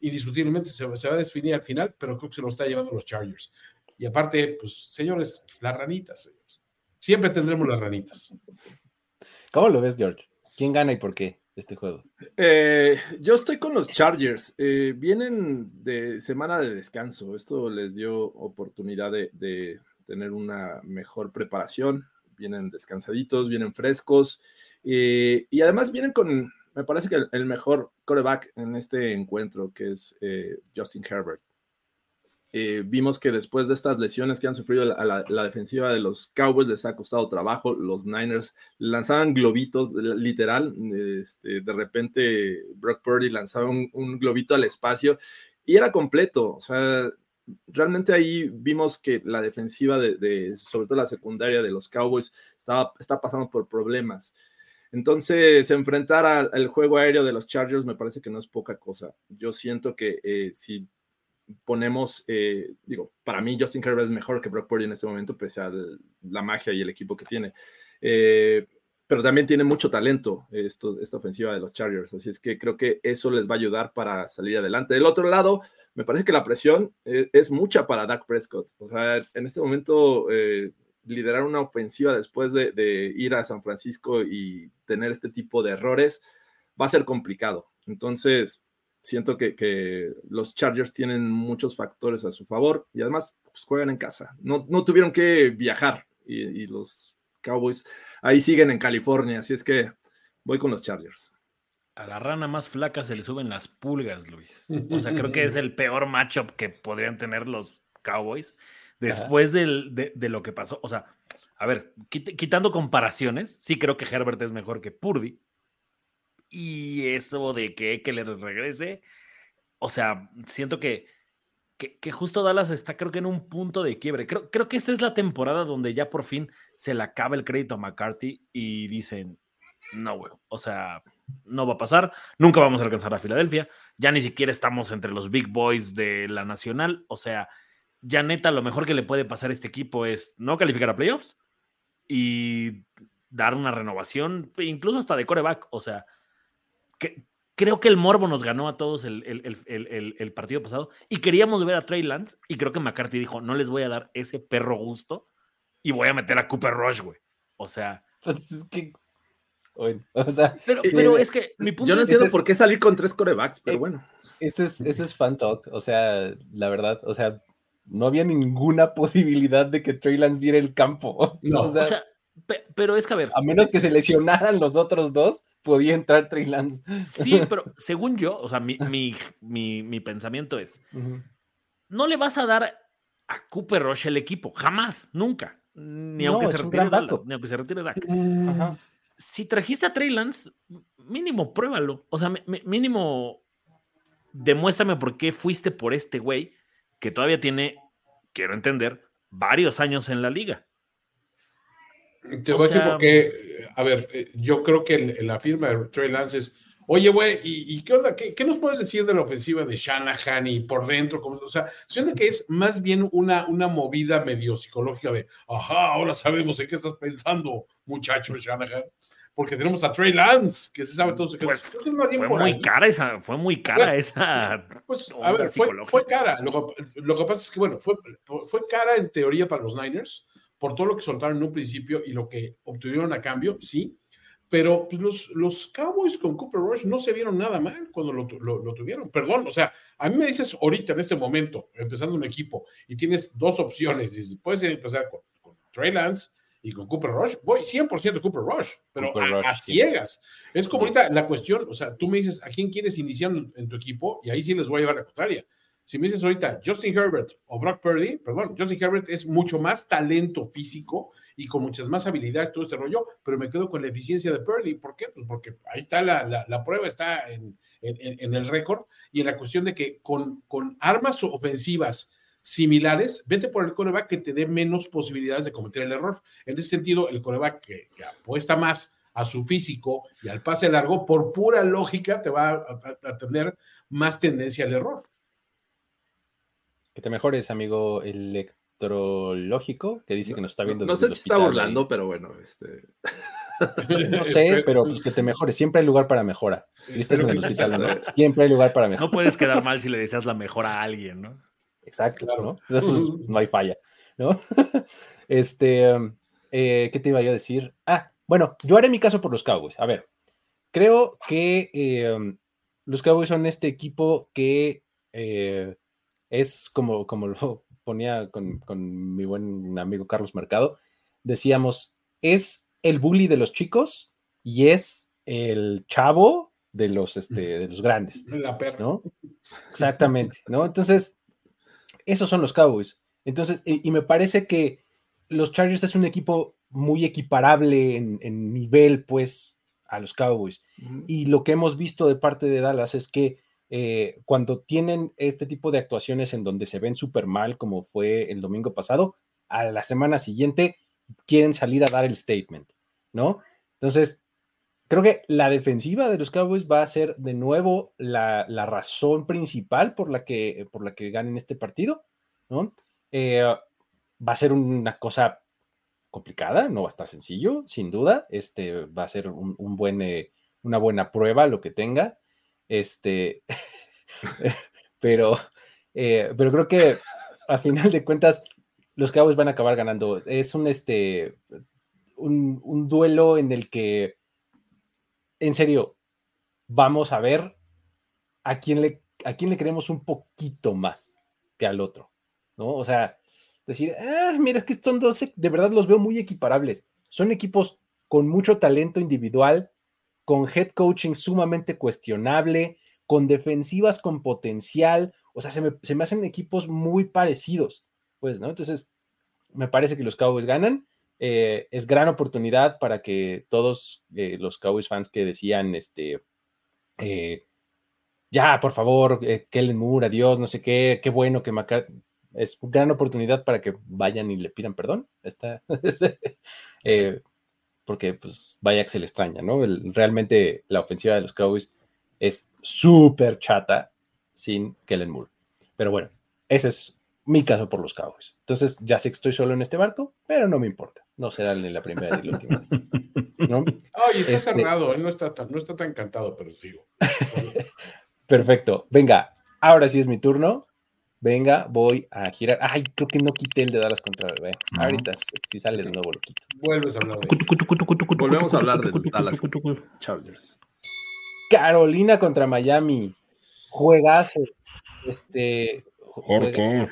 E: indiscutiblemente se, se, va a definir al final, pero creo que se lo está llevando los Chargers. Y aparte, pues señores, las ranitas, señores. Siempre tendremos las ranitas.
B: ¿Cómo lo ves, George? ¿Quién gana y por qué este juego?
D: Eh, yo estoy con los Chargers. Eh, vienen de semana de descanso. Esto les dio oportunidad de, tener una mejor preparación vienen descansaditos, vienen frescos eh, y además vienen con, me parece que el, el, mejor coreback en este encuentro, que es Justin Herbert. Eh, vimos que después de estas lesiones que han sufrido la, la, defensiva de los Cowboys les ha costado trabajo, los Niners lanzaban globitos, literal, este, de repente Brock Purdy lanzaba un, globito al espacio y era completo, o sea, realmente ahí vimos que la defensiva de, sobre todo la secundaria de los Cowboys, estaba, está pasando por problemas. Entonces, enfrentar al, al, juego aéreo de los Chargers me parece que no es poca cosa. Yo siento que eh, si ponemos, eh, digo, para mí Justin Herbert es mejor que Brock Purdy en este momento, pese a la magia y el equipo que tiene. Eh, pero también tiene mucho talento esta ofensiva de los Chargers, así es que creo que eso les va a ayudar para salir adelante. Del otro lado, me parece que la presión es, es mucha para Dak Prescott. O sea, en este momento, eh, liderar una ofensiva después de, de, ir a San Francisco y tener este tipo de errores va a ser complicado. Entonces, siento que, que los Chargers tienen muchos factores a su favor y además pues, juegan en casa. No, no tuvieron que viajar y, y los Cowboys ahí siguen en California, así es que voy con los Chargers.
C: A la rana más flaca se le suben las pulgas, Luis. O sea, creo que es el peor matchup que podrían tener los Cowboys después del, de, de, lo que pasó. O sea, a ver, quit quitando comparaciones, sí creo que Herbert es mejor que Purdy. Y eso de que, que le regrese, o sea, siento que que, justo Dallas está creo que en un punto de quiebre. Creo, creo que esta es la temporada donde ya por fin se le acaba el crédito a McCarthy y dicen, no, güey, o sea, no va a pasar, nunca vamos a alcanzar a Filadelfia, ya ni siquiera estamos entre los big boys de la nacional, o sea, ya neta lo mejor que le puede pasar a este equipo es no calificar a playoffs y dar una renovación, incluso hasta de coreback, o sea, que, creo que el morbo nos ganó a todos el, el, partido pasado y queríamos ver a Trey Lance y creo que McCarthy dijo, no les voy a dar ese perro gusto y voy a meter a Cooper Rush, güey. O sea...
B: Pues es que... o sea,
C: pero, es que
D: mi punto Yo no entiendo por qué salir con tres corebacks, pero eh, bueno.
B: Ese es, ese es fan talk, o sea, la verdad, o sea, no había ninguna posibilidad de que Trey Lance viera el campo.
C: No. O sea, pero es que a ver.
B: A menos que se lesionaran los otros dos, podía entrar Trey Lance.
C: Sí, pero según yo, o sea, mi, pensamiento es: no le vas a dar a Cooper Rush el equipo, jamás, nunca. Ni, aunque, se retire ni aunque se retire Dak. Mm. Si trajiste a Trey Lance, mínimo pruébalo. O sea, mínimo demuéstrame por qué fuiste por este güey que todavía tiene, quiero entender, varios años en la liga.
E: Te voy a decir porque, a ver, eh, yo creo que en, la firma de Trey Lance es, oye, güey, ¿y, qué onda? ¿Qué, nos puedes decir de la ofensiva de Shanahan y por dentro? o sea, siento que es más bien una, una movida medio psicológica de, ajá, ahora sabemos en qué estás pensando, muchacho Shanahan. Porque tenemos a Trey Lance, que se sabe todo.
C: Pues, fue, muy cara esa, fue muy cara esa.
E: Pues, a ver, fue, cara. Lo, lo, que pasa es que, bueno, fue, fue cara en teoría para los Niners, por todo lo que soltaron en un principio y lo que obtuvieron a cambio, sí, pero pues, los, los Cowboys con Cooper Rush no se vieron nada mal cuando lo, lo, tuvieron. Perdón, o sea, a mí me dices ahorita, en este momento, empezando un equipo, y tienes dos opciones, dices, puedes empezar con, Trey Lance y con Cooper Rush, voy 100% Cooper Rush, pero a, ciegas. Es como ahorita la cuestión, o sea, tú me dices, ¿a quién quieres iniciar en tu equipo? Y ahí sí les voy a llevar la contraria. Si me dices ahorita Justin Herbert o Brock Purdy, perdón, Justin Herbert es mucho más talento físico y con muchas más habilidades, todo este rollo, pero me quedo con la eficiencia de Purdy. ¿Por qué? Pues porque ahí está la, la, prueba, está en, en, el récord y en la cuestión de que con, con armas ofensivas similares, vete por el coreback que te dé menos posibilidades de cometer el error. En ese sentido, el coreback que, apuesta más a su físico y al pase largo, por pura lógica, te va a tener más tendencia al error.
B: Que te mejores, amigo electrológico, que dice que nos está viendo.
D: No, sé si está burlando, pero bueno, este.
B: No sé, pero pues que te mejores. Siempre hay lugar para mejora. Si estás en el hospital, siempre hay lugar para mejora.
C: No puedes quedar mal si le deseas la mejora a alguien, ¿no?
B: Exacto, ¿no? no hay falla, ¿no? Este, eh, ¿qué te iba a decir? Ah, bueno, yo haré mi caso por los Cowboys. A ver, creo que eh, los Cowboys son este equipo que eh, es como, como lo ponía con, mi buen amigo Carlos Mercado, decíamos, es el bully de los chicos y es el chavo de los, este, de los grandes.
E: La perra.
B: ¿no? Exactamente, ¿no? Entonces, esos son los Cowboys. Entonces, y, me parece que los Chargers es un equipo muy equiparable en, nivel, pues, a los Cowboys. Y lo que hemos visto de parte de Dallas es que eh, cuando tienen este tipo de actuaciones en donde se ven súper mal, como fue el domingo pasado, a la semana siguiente quieren salir a dar el statement, ¿no? Entonces, creo que la defensiva de los Cowboys va a ser de nuevo la, razón principal por la, que, por la que ganen este partido, ¿no? Eh, va a ser una cosa complicada, no va a estar sencillo, sin duda. Este va a ser un, buen, eh, una buena prueba lo que tenga. Este, pero, eh, pero creo que a final de cuentas los Cowboys van a acabar ganando. Es un, este, un, duelo en el que, en serio, vamos a ver a quién le, a quién le queremos un poquito más que al otro, ¿no? O sea, decir, ah, mira, es que son dos, de verdad los veo muy equiparables. Son equipos con mucho talento individual, con head coaching sumamente cuestionable, con defensivas con potencial, o sea, se me, hacen equipos muy parecidos, pues, ¿no? Entonces, me parece que los Cowboys ganan. Eh, es gran oportunidad para que todos eh, los Cowboys fans que decían, este, eh, ya, por favor, Kellen Moore, adiós, no sé qué, qué bueno que McCarthy. Es gran oportunidad para que vayan y le pidan perdón. Está, eh, porque, pues, vaya que se le extraña, ¿no? realmente la ofensiva de los Cowboys es súper chata sin Kellen Moore. Pero bueno, ese es mi caso por los Cowboys. Entonces, ya sé que estoy solo en este barco, pero no me importa. No será ni la primera ni la última vez. ¿no?
E: Oye, está este cerrado, no está, tan, no está tan encantado, pero sigo.
B: Perfecto. Venga, ahora sí es mi turno. Venga, voy a girar. Ay, creo que no quité el de Dallas contra el Ahorita, si sale de nuevo, lo quito.
E: Vuelves a hablar de
D: Volvemos a hablar de Dallas Chargers.
B: Carolina contra Miami. Juegazo. Este.
C: ¿Por qué?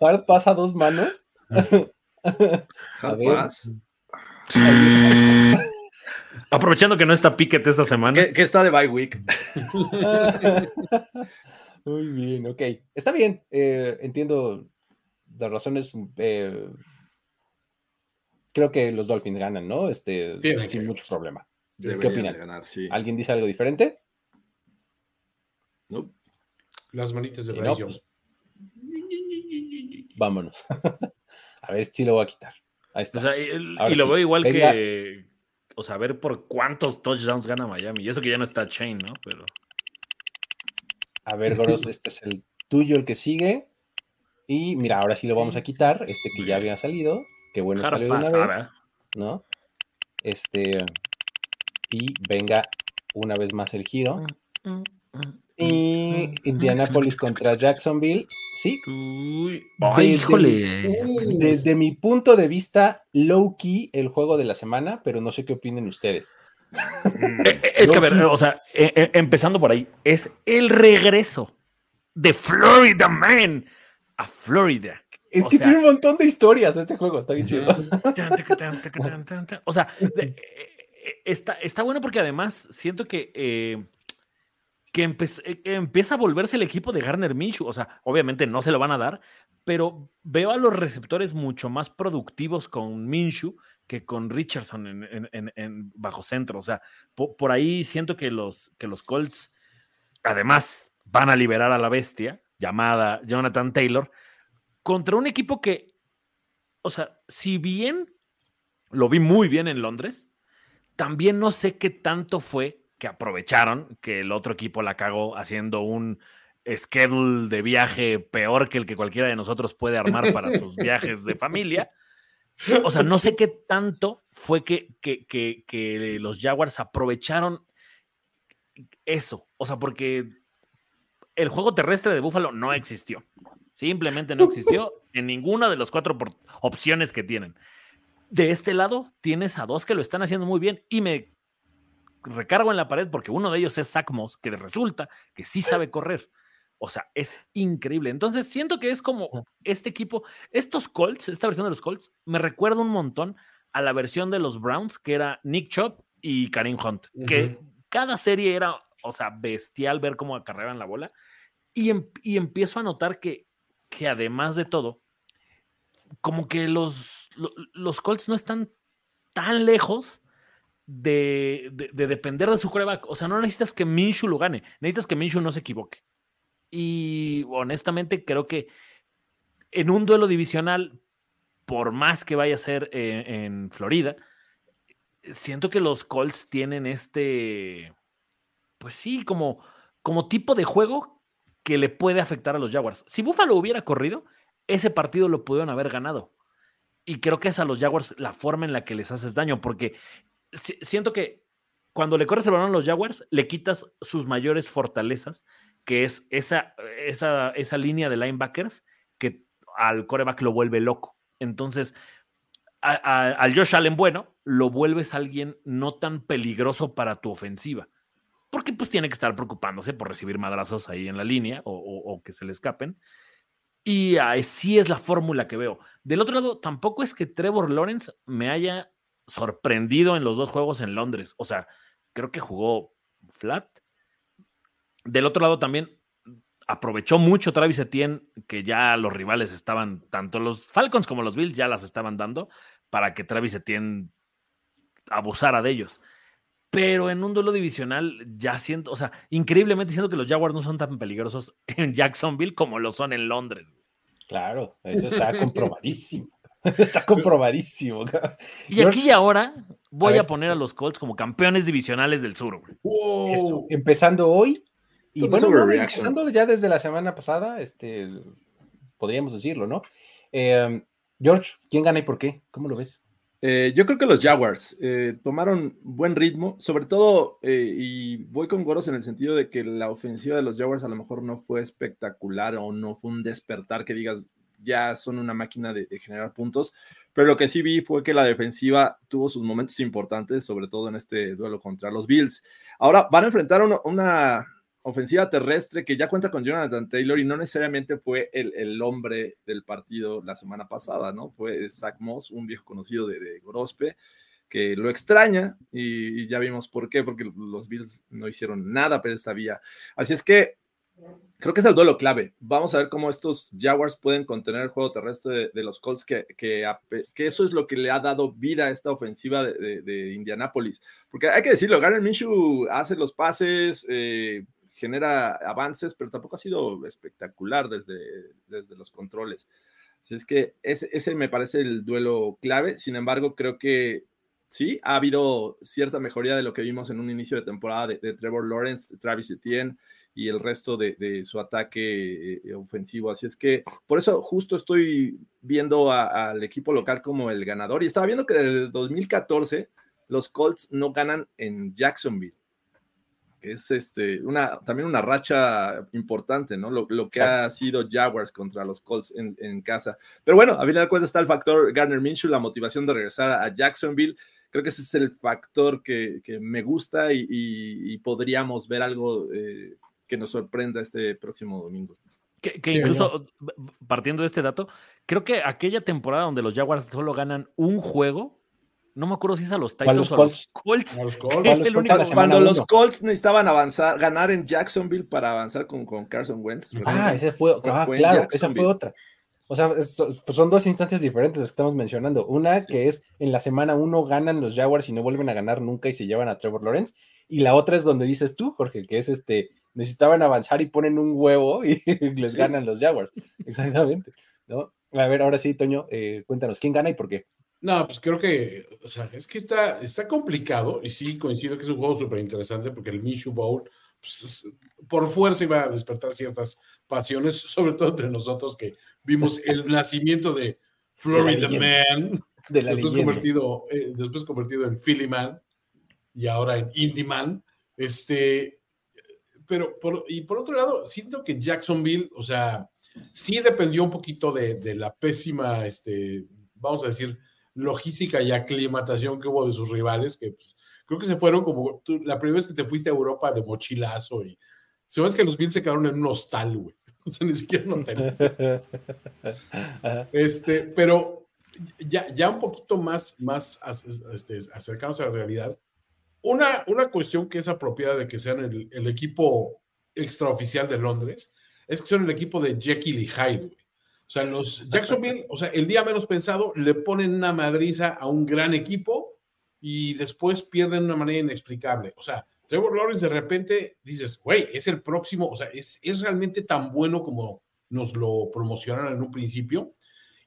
B: Ahora pasa dos manos.
D: A ver.
C: Aprovechando que no está Piquet esta semana.
D: Que, está de bye week.
B: Muy bien, ok. Está bien. Eh, entiendo las razones. Eh, creo que los Dolphins ganan, ¿no? Este, sin mucho problema. ¿Qué opinan? ¿Alguien dice algo diferente?
D: No.
E: Las manitas de sí, pues,
B: Vámonos. a ver si lo voy a quitar. Ahí está.
C: y, lo veo igual que. O sea, a ver por cuántos touchdowns gana Miami. Y eso que ya no está Chain, ¿no? Pero.
B: A ver, Goros, este es el tuyo, el que sigue. Y mira, ahora sí lo vamos a quitar. Este que ya había salido. Qué bueno salió de una vez. ¿No? Este. Y venga una vez más el giro. Mm, mm, mm. Y Indianapolis contra Jacksonville, sí.
C: Ay, híjole.
B: desde mi punto de vista, low key el juego de la semana, pero no sé qué opinen ustedes.
C: Eh, eh, es que, a ver, o sea, eh, empezando por ahí, es el regreso de Florida Man a Florida.
B: Es que tiene un montón de historias este juego, está bien chido.
C: o sea, está, está bueno porque además siento que que eh, empieza a volverse el equipo de Garner Minshew. O sea, obviamente no se lo van a dar, pero veo a los receptores mucho más productivos con Minshew que con Richardson en, bajo centro. O sea, por, ahí siento que los, que los Colts, además, van a liberar a la bestia llamada Jonathan Taylor contra un equipo que, o sea, si bien lo vi muy bien en Londres, también no sé qué tanto fue que aprovecharon que el otro equipo la cagó haciendo un schedule de viaje peor que el que cualquiera de nosotros puede armar para sus viajes de familia. O sea, no sé qué tanto fue que, que, que, los Jaguars aprovecharon eso. O sea, porque el juego terrestre de Buffalo no existió. Simplemente no existió en ninguna de las cuatro opciones que tienen. De este lado tienes a dos que lo están haciendo muy bien y me recargo en la pared porque uno de ellos es Zach Moss, que resulta que sí sabe correr. O sea, es increíble. Entonces, siento que es como este equipo, estos Colts, esta versión de los Colts, me recuerda un montón a la versión de los Browns, que era Nick Chop y Karim Hunt, que cada serie era, o sea, bestial ver cómo acarreaban la bola. Y, em, y empiezo a notar que, que además de todo, como que los, los Colts no están tan lejos de, depender de su coreback. O sea, no necesitas que Minshew lo gane, necesitas que Minshew no se equivoque. Y honestamente creo que en un duelo divisional, por más que vaya a ser eh, en Florida, siento que los Colts tienen este, pues sí, como, como tipo de juego que le puede afectar a los Jaguars. Si Buffalo hubiera corrido, ese partido lo pudieron haber ganado. Y creo que es a los Jaguars la forma en la que les haces daño, porque siento que cuando le corres el balón a los Jaguars, le quitas sus mayores fortalezas, que es esa, esa, esa línea de linebackers que al coreback lo vuelve loco. Entonces, al Josh Allen bueno, lo vuelves a alguien no tan peligroso para tu ofensiva. Porque pues tiene que estar preocupándose por recibir madrazos ahí en la línea o, o que se le escapen. Y así es la fórmula que veo. Del otro lado, tampoco es que Trevor Lawrence me haya sorprendido en los dos juegos en Londres. O sea, creo que jugó flat. Del otro lado también aprovechó mucho Travis Etienne, que ya los rivales estaban, tanto los Falcons como los Bills ya las estaban dando, para que Travis Etienne abusara de ellos. Pero en un duelo divisional ya siento, o sea, increíblemente siento que los Jaguars no son tan peligrosos en Jacksonville como lo son en Londres.
B: Claro, eso está comprobadísimo. Está comprobadísimo.
C: Y aquí y ahora voy a, poner a los Colts como campeones divisionales del sur.
B: empezando hoy. Y bueno, empezando ya desde la semana pasada, este, podríamos decirlo, ¿no? Em, George, ¿quién gana y por qué? ¿Cómo lo ves?
D: Eh, yo creo que los Jaguars eh, tomaron buen ritmo, sobre todo, eh, y voy con Goros en el sentido de que la ofensiva de los Jaguars a lo mejor no fue espectacular o no fue un despertar que digas, ya son una máquina de, generar puntos, pero lo que sí vi fue que la defensiva tuvo sus momentos importantes, sobre todo en este duelo contra los Bills. Ahora van a enfrentar una, ofensiva terrestre que ya cuenta con Jonathan Taylor y no necesariamente fue el, hombre del partido la semana pasada, ¿no? Fue Zach Moss, un viejo conocido de, de Grospe, que lo extraña y, y, ya vimos por qué, porque los Bills no hicieron nada por esta vía. Así es que creo que es el duelo clave. Vamos a ver cómo estos Jaguars pueden contener el juego terrestre de, los Colts, que, que, eso es lo que le ha dado vida a esta ofensiva de, de Indianápolis. Porque hay que decirlo, Garner Minshew hace los pases, eh, genera avances, pero tampoco ha sido espectacular desde, desde los controles. Así es que ese, ese me parece el duelo clave. Sin embargo, creo que sí, ha habido cierta mejoría de lo que vimos en un inicio de temporada de, de Trevor Lawrence, Travis Etienne y el resto de, su ataque eh, ofensivo. Así es que por eso justo estoy viendo al equipo local como el ganador. Y estaba viendo que desde el 2014 los Colts no ganan en Jacksonville. Es este, una, también una racha importante, ¿no? Lo, que ha sido Jaguars contra los Colts en, casa. Pero bueno, a final de cuentas está el factor Garner Minshew, la motivación de regresar a Jacksonville. Creo que ese es el factor que, me gusta y, podríamos ver algo eh, que nos sorprenda este próximo domingo.
C: Que, incluso partiendo de este dato, creo que aquella temporada donde los Jaguars solo ganan un juego, no me acuerdo si es a los Titans o a los Colts.
D: Cuando los Colts necesitaban avanzar, ganar en Jacksonville para avanzar con, con Carson Wentz.
B: Ah, ese fue, ah, claro, esa fue otra. O sea, pues son dos instancias diferentes las que estamos mencionando. Una que es en la semana uno ganan los Jaguars y no vuelven a ganar nunca y se llevan a Trevor Lawrence. Y la otra es donde dices tú, Jorge, que es este necesitaban avanzar y ponen un huevo y les ganan los Jaguars. Exactamente. ¿no? A ver, ahora sí, Toño, eh, cuéntanos, ¿quién gana y por qué?
E: No, pues creo que, o sea, es que está, está complicado y sí coincido que es un juego súper interesante porque el Michu Bowl, pues, por fuerza iba a despertar ciertas pasiones, sobre todo entre nosotros que vimos el nacimiento de Florida Man, de la después, convertido, eh, después convertido en Philly Man y ahora en Indy Man. Este, pero por, y por otro lado, siento que Jacksonville, o sea, sí dependió un poquito de, la pésima, este, vamos a decir, logística y aclimatación que hubo de sus rivales, que pues, creo que se fueron como la primera vez que te fuiste a Europa de mochilazo y se ve que los Bills se quedaron en un hostal, güey. O sea, ni siquiera un hotel. este, pero ya, ya un poquito más, más este, acercados a la realidad, una, una cuestión que es apropiada de que sean el, equipo extraoficial de Londres es que son el equipo de Jekyll y Hyde. O sea, los Jacksonville, o sea, el día menos pensado, le ponen una madriza a un gran equipo y después pierden de una manera inexplicable. O sea, Trevor Lawrence de repente dices, güey, es el próximo, o sea, es, es realmente tan bueno como nos lo promocionaron en un principio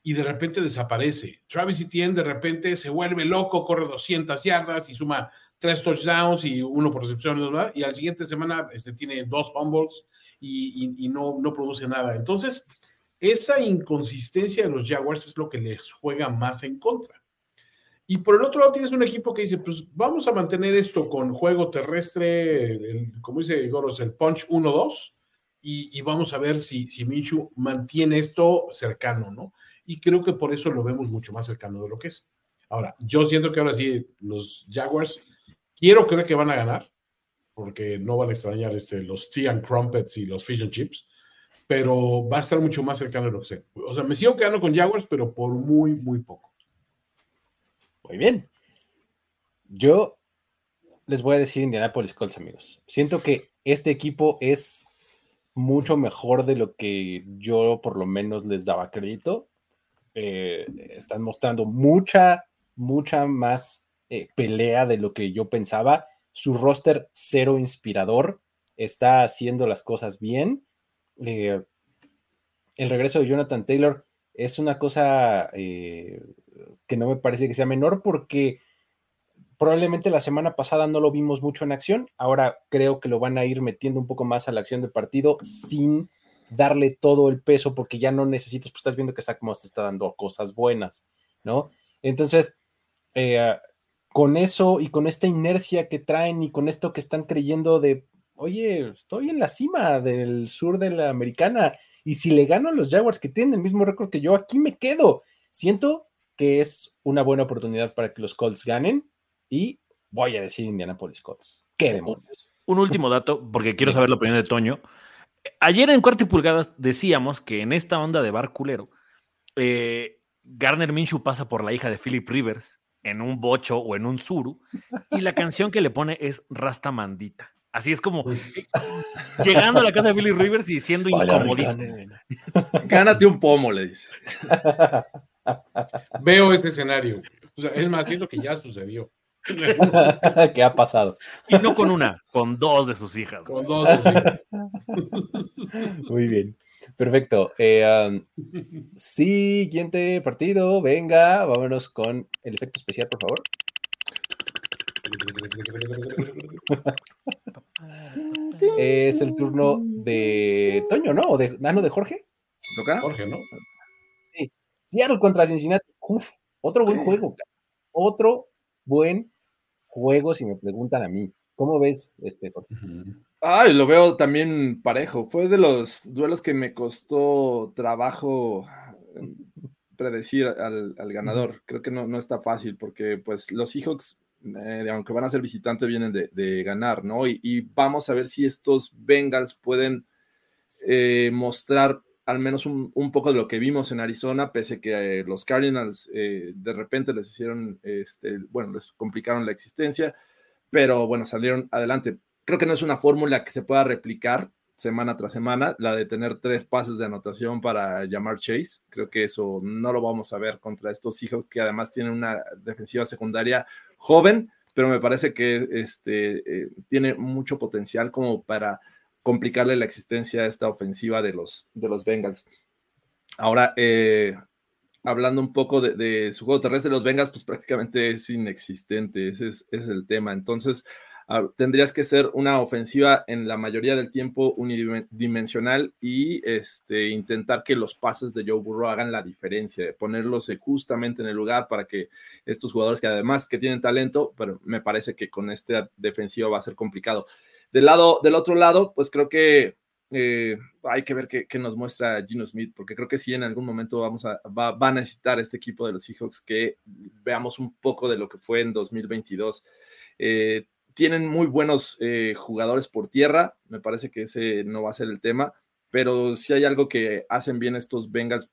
E: y de repente desaparece. Travis Etienne de repente se vuelve loco, corre 200 yardas y suma tres touchdowns y uno por recepción, y al siguiente semana este, tiene dos fumbles y, y, no, no produce nada. Entonces, esa inconsistencia de los Jaguars es lo que les juega más en contra. Y por el otro lado tienes un equipo que dice, pues vamos a mantener esto con juego terrestre, como dice Goros, el punch 1-2, y, y, vamos a ver si, si Minshew mantiene esto cercano, ¿no? Y creo que por eso lo vemos mucho más cercano de lo que es. Ahora, yo siento que ahora sí los Jaguars Quiero creer que van a ganar, porque no van a extrañar este, los tea and crumpets y los fish and chips, pero va a estar mucho más cercano de lo que sé. O sea, me sigo quedando con Jaguars, pero por muy, muy poco.
B: Muy bien. Yo les voy a decir Indianapolis Colts, amigos. Siento que este equipo es mucho mejor de lo que yo por lo menos les daba crédito. Eh, están mostrando mucha, mucha más eh, pelea de lo que yo pensaba. Su roster cero inspirador está haciendo las cosas bien. Eh, el regreso de Jonathan Taylor es una cosa eh, que no me parece que sea menor porque probablemente la semana pasada no lo vimos mucho en acción. Ahora creo que lo van a ir metiendo un poco más a la acción de partido sin darle todo el peso porque ya no necesitas, pues estás viendo que Zach Moss te está dando cosas buenas, ¿no? Entonces, eh, con eso y con esta inercia que traen y con esto que están creyendo de, oye, estoy en la cima del sur de la americana y si le gano a los Jaguars que tienen el mismo récord que yo, aquí me quedo. Siento que es una buena oportunidad para que los Colts ganen y voy a decir Indianapolis Colts. ¿Qué demonios?
C: Un último dato, porque quiero saber la opinión de Toño. Ayer en cuarto y pulgadas decíamos que en esta onda de bar culero, eh, Garner Minshew pasa por la hija de Philip Rivers en un bocho o en un suru y la canción que le pone es Rasta Mandita. Así es como llegando a la casa de Philip Rivers y siendo incomodísimo.
D: Gánate un pomo, le dice.
E: Veo este escenario. es más, siento que ya sucedió.
B: ¿Qué ha pasado?
C: Y no con una, con dos de sus hijas.
E: Con dos de sus hijas.
B: Muy bien. Perfecto. Eh, siguiente partido. Venga, vámonos con el efecto especial, por favor. es el turno de Toño, ¿no? ¿O de, ah, de Jorge?
E: ¿Toca? Jorge, ¿no?
B: Sí. Seattle contra Cincinnati. Uf, otro buen juego. Otro buen juego, si me preguntan a mí. ¿Cómo ves este, Jorge?
D: Ay, lo veo también parejo. Fue de los duelos que me costó trabajo em, predecir al, ganador. Creo que no, no, está fácil porque pues los Seahawks, eh, aunque van a ser visitantes, vienen de, ganar, ¿no? Y, vamos a ver si estos Bengals pueden eh, mostrar al menos un, poco de lo que vimos en Arizona, pese que eh, los Cardinals de repente les hicieron, este, bueno, les complicaron la existencia, pero bueno, salieron adelante Creo que no es una fórmula que se pueda replicar semana tras semana, la de tener tres pases de anotación para llamar Chase. Creo que eso no lo vamos a ver contra estos hijos que además tienen una defensiva secundaria joven, pero me parece que este, eh, tiene mucho potencial como para complicarle la existencia a esta ofensiva de los, de los Bengals. Ahora, eh, hablando un poco de, su juego terrestre, los Bengals, pues prácticamente es inexistente, ese es, ese es el tema. Entonces, tendrías que ser una ofensiva en la mayoría del tiempo unidimensional y este, intentar que los pases de Joe Burrow hagan la diferencia, ponerlos justamente en el lugar para que estos jugadores que además que tienen talento, pero me parece que con esta defensiva va a ser complicado. Del lado, del otro lado, pues creo que eh, hay que ver qué, nos muestra Gino Smith, porque creo que sí en algún momento vamos a, va, a necesitar este equipo de los Seahawks que veamos un poco de lo que fue en 2022. Eh, tienen muy buenos eh, jugadores por tierra, me parece que ese no va a ser el tema, pero si hay algo que hacen bien estos Bengals,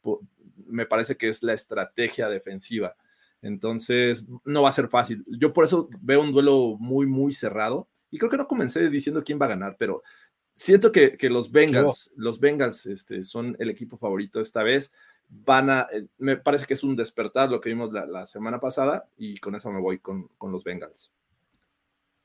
D: me parece que es la estrategia defensiva. Entonces, no va a ser fácil. Yo por eso veo un duelo muy, muy cerrado. Y creo que no comencé diciendo quién va a ganar, pero siento que, los Bengals, los Bengals este, son el equipo favorito esta vez. Van a, eh, me parece que es un despertar lo que vimos la, semana pasada y con eso me voy con, con los Bengals.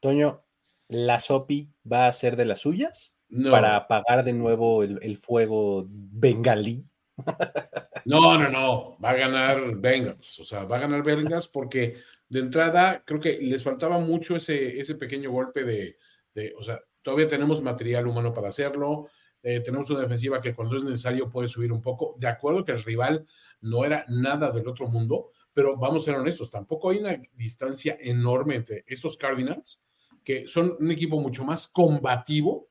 B: Toño, ¿la Sopi va a ser de las suyas para apagar de nuevo el, fuego bengalí?
E: No, no, no, va a ganar Bengals, o sea, va a ganar Bengals porque de entrada creo que les faltaba mucho ese, ese pequeño golpe de, o sea, todavía tenemos material humano para hacerlo, eh, tenemos una defensiva que cuando es necesario puede subir un poco, de acuerdo que el rival no era nada del otro mundo, pero vamos a ser honestos, tampoco hay una distancia enorme entre estos Cardinals que son un equipo mucho más combativo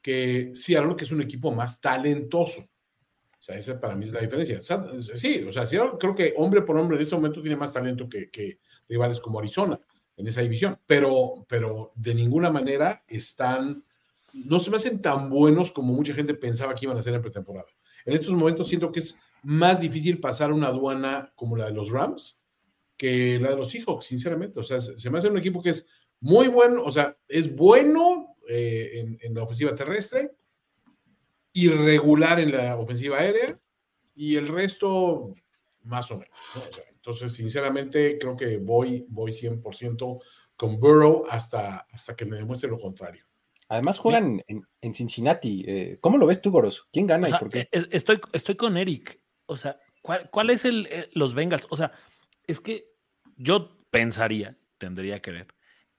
E: que Seattle, que es un equipo más talentoso. O sea, esa para mí es la diferencia. Sí, o sea, creo que hombre por hombre en este momento tiene más talento que, rivales como Arizona en esa división, pero, pero de ninguna manera están, no se me hacen tan buenos como mucha gente pensaba que iban a ser en pretemporada. En estos momentos siento que es más difícil pasar una aduana como la de los Rams que la de los Seahawks, sinceramente. O sea, se me hace un equipo que es muy bueno, o sea, es bueno eh, en, la ofensiva terrestre, irregular en la ofensiva aérea y el resto más o menos. Entonces, sinceramente, creo que voy, voy 100% con Burrow hasta, hasta que me demuestre lo contrario.
B: Además juegan en, Cincinnati. Eh, ¿Cómo lo ves tú, Goros? ¿Quién gana y por qué?
C: Estoy, estoy con Eric. O sea, ¿cuál, es el, eh, los Bengals? O sea, es que yo pensaría, tendría que ver,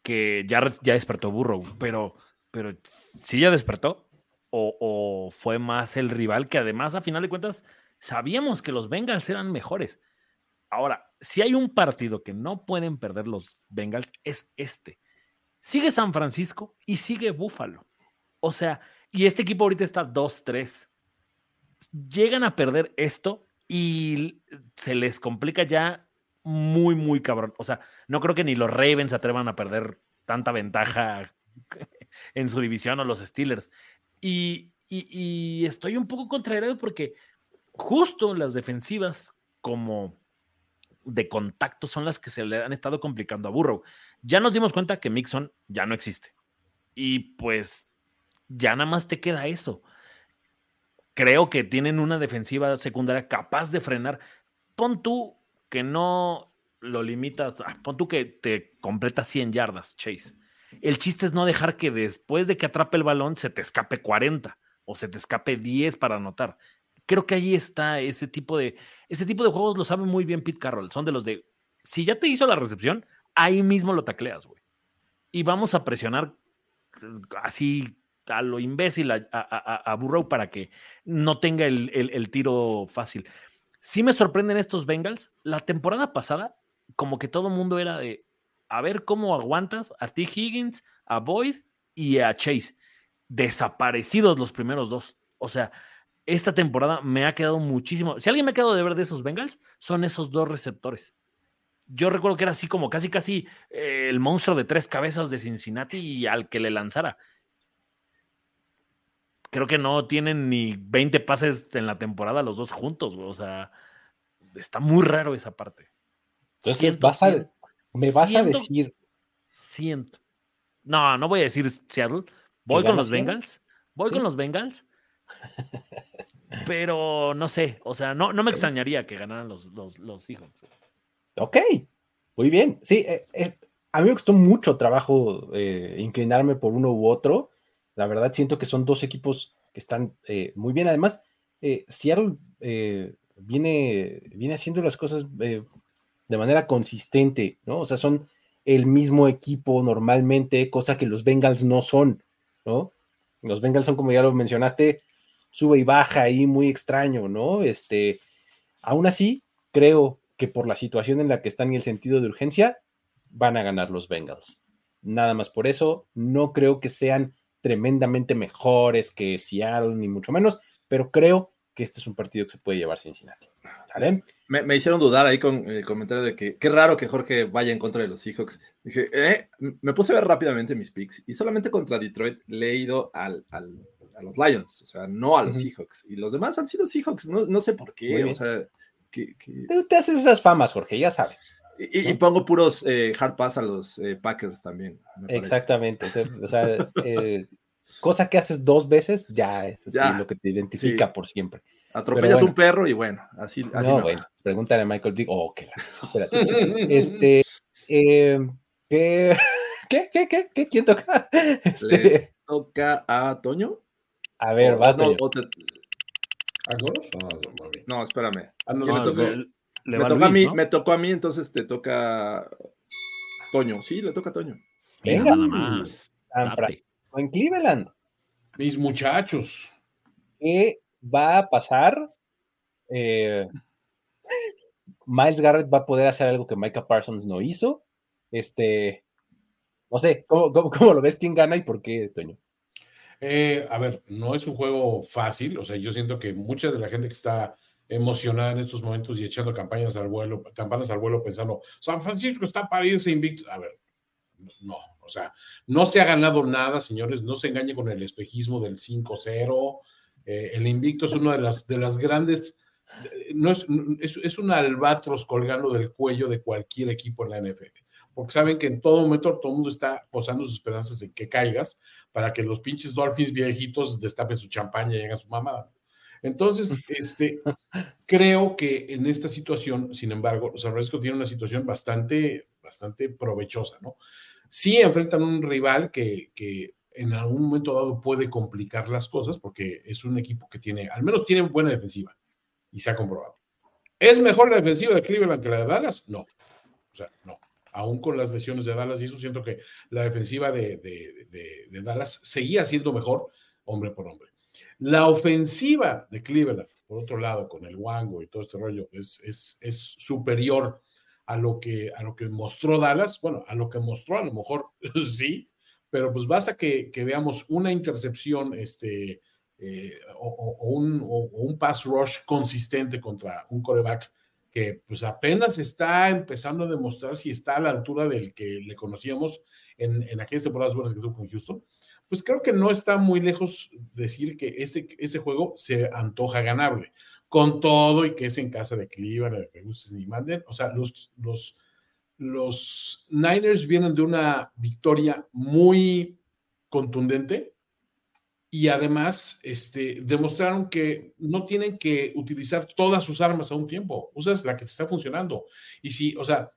C: que ya, ya despertó Burrow, pero, pero sí ya despertó. O, o fue más el rival que además, a final de cuentas, sabíamos que los Bengals eran mejores. Ahora, si hay un partido que no pueden perder los Bengals, es este. Sigue San Francisco y sigue Buffalo. O sea, y este equipo ahorita está 2-3. Llegan a perder esto y se les complica ya muy, muy cabrón. O sea, no creo que ni los Ravens atrevan a perder tanta ventaja en su división o los Steelers. Y, y estoy un poco contrariado porque justo las defensivas como de contacto son las que se le han estado complicando a Burrow. Ya nos dimos cuenta que Mixon ya no existe. Y pues ya nada más te queda eso. Creo que tienen una defensiva secundaria capaz de frenar. Pon tú que no lo limitas, ah, pon tú que te completa 100 yardas, Chase. El chiste es no dejar que después de que atrape el balón se te escape 40 o se te escape 10 para anotar. Creo que ahí está ese tipo de ese tipo de juegos lo sabe muy bien Pete Carroll. Son de los de si ya te hizo la recepción, ahí mismo lo tacleas, güey. Y vamos a presionar así a lo imbécil a, Burrow para que no tenga el, tiro fácil. Sí me sorprenden estos Bengals. La temporada pasada, como que todo mundo era de a ver cómo aguantas a T. Higgins, a Boyd y a Chase. Desaparecidos los primeros dos. O sea, esta temporada me ha quedado muchísimo. Si alguien me ha quedado de ver de esos Bengals, son esos dos receptores. Yo recuerdo que era así como casi, casi eh, el monstruo de tres cabezas de Cincinnati y al que le lanzara. Creo que no tienen ni 20 pases en la temporada los dos juntos, O sea, está muy raro esa parte.
B: Entonces, vas a, me vas a decir.
C: Siento. No, no voy a decir Seattle. Voy con los Bengals. Voy con los Bengals. Pero no sé, o sea, no, no me extrañaría que ganaran los, los, los hijos.
B: Ok, muy bien. Sí, eh, a mí me costó mucho trabajo eh, inclinarme por uno u otro. La verdad, siento que son dos equipos que están eh, muy bien. Además, Seattle viene, viene haciendo las cosas de manera consistente, ¿no? O sea, son el mismo equipo normalmente, cosa que los Bengals no son, ¿no? Los Bengals son, como ya lo mencionaste, sube y baja ahí muy extraño, ¿no? Este, aún así, creo que por la situación en la que están y el sentido de urgencia, van a ganar los Bengals. Nada más por eso, no creo que sean tremendamente mejores que Seattle, ni mucho menos, pero creo que este es un partido que se puede llevar Cincinnati.
D: Me, hicieron dudar ahí con el comentario de que qué raro que Jorge vaya en contra de los Seahawks. Dije, eh, me puse a ver rápidamente mis picks y solamente contra Detroit le he ido al a los Lions, o sea, no a los Seahawks. Y los demás han sido Seahawks, no, no sé por qué, o sea, que,
B: te haces esas famas, Jorge, ya sabes.
D: Y, pongo puros eh, hard pass a los eh, Packers también.
B: Exactamente, o sea, eh, cosa que haces dos veces, ya es así lo que te identifica por siempre.
D: Atropellas un perro y bueno, así, así
B: no, bueno, pregúntale a Michael Dick. Oh, qué espérate. este, ¿qué, qué, qué, qué, ¿Quién toca?
D: Este... toca a Toño.
B: A ver, basta. No,
D: no, espérame. Ah, me, tocó, a mí, me tocó a mí, entonces te toca Toño. Sí, le toca a Toño.
B: Venga, nada más. En Cleveland.
E: Mis muchachos.
B: ¿Qué va a pasar? Eh, Miles Garrett va a poder hacer algo que Micah Parsons no hizo. Este, no sé, ¿cómo, cómo lo ves? ¿Quién gana y por qué, Toño?
E: Eh, a ver, no es un juego fácil, o sea, yo siento que mucha de la gente que está emocionada en estos momentos y echando campañas al vuelo, campanas al vuelo pensando, San Francisco está para irse invicto. A ver, no, o sea, no se ha ganado nada, señores, no se engañe con el espejismo del 5-0. Eh, el invicto es una de las, de las grandes, no es, es, un albatros colgando del cuello de cualquier equipo en la NFL porque saben que en todo momento todo el mundo está posando sus esperanzas en que caigas para que los pinches Dolphins viejitos destapen su champaña y hagan su mamada. Entonces, este, creo que en esta situación, sin embargo, San Francisco tiene una situación bastante, bastante provechosa, ¿no? Sí enfrentan un rival que, que en algún momento dado puede complicar las cosas porque es un equipo que tiene, al menos tiene buena defensiva y se ha comprobado. ¿Es mejor la defensiva de Cleveland que la de Dallas? No. O sea, no. Aún con las lesiones de Dallas, y eso siento que la defensiva de, de Dallas seguía siendo mejor hombre por hombre. La ofensiva de Cleveland, por otro lado, con el Wango y todo este rollo, es, es, es superior a lo, que, a lo que mostró Dallas. Bueno, a lo que mostró, a lo mejor sí, pero pues basta que, veamos una intercepción este, eh, o, un, o, un, pass rush consistente contra un coreback que pues apenas está empezando a demostrar si está a la altura del que le conocíamos en, en aquellas temporadas buenas que tuvo con Houston pues creo que no está muy lejos decir que este, este juego se antoja ganable, con todo y que es en casa de Cleveland, de ni manden. O sea, los, los, los Niners vienen de una victoria muy contundente y además este, demostraron que no tienen que utilizar todas sus armas a un tiempo, usas la que te está funcionando. Y si, o sea,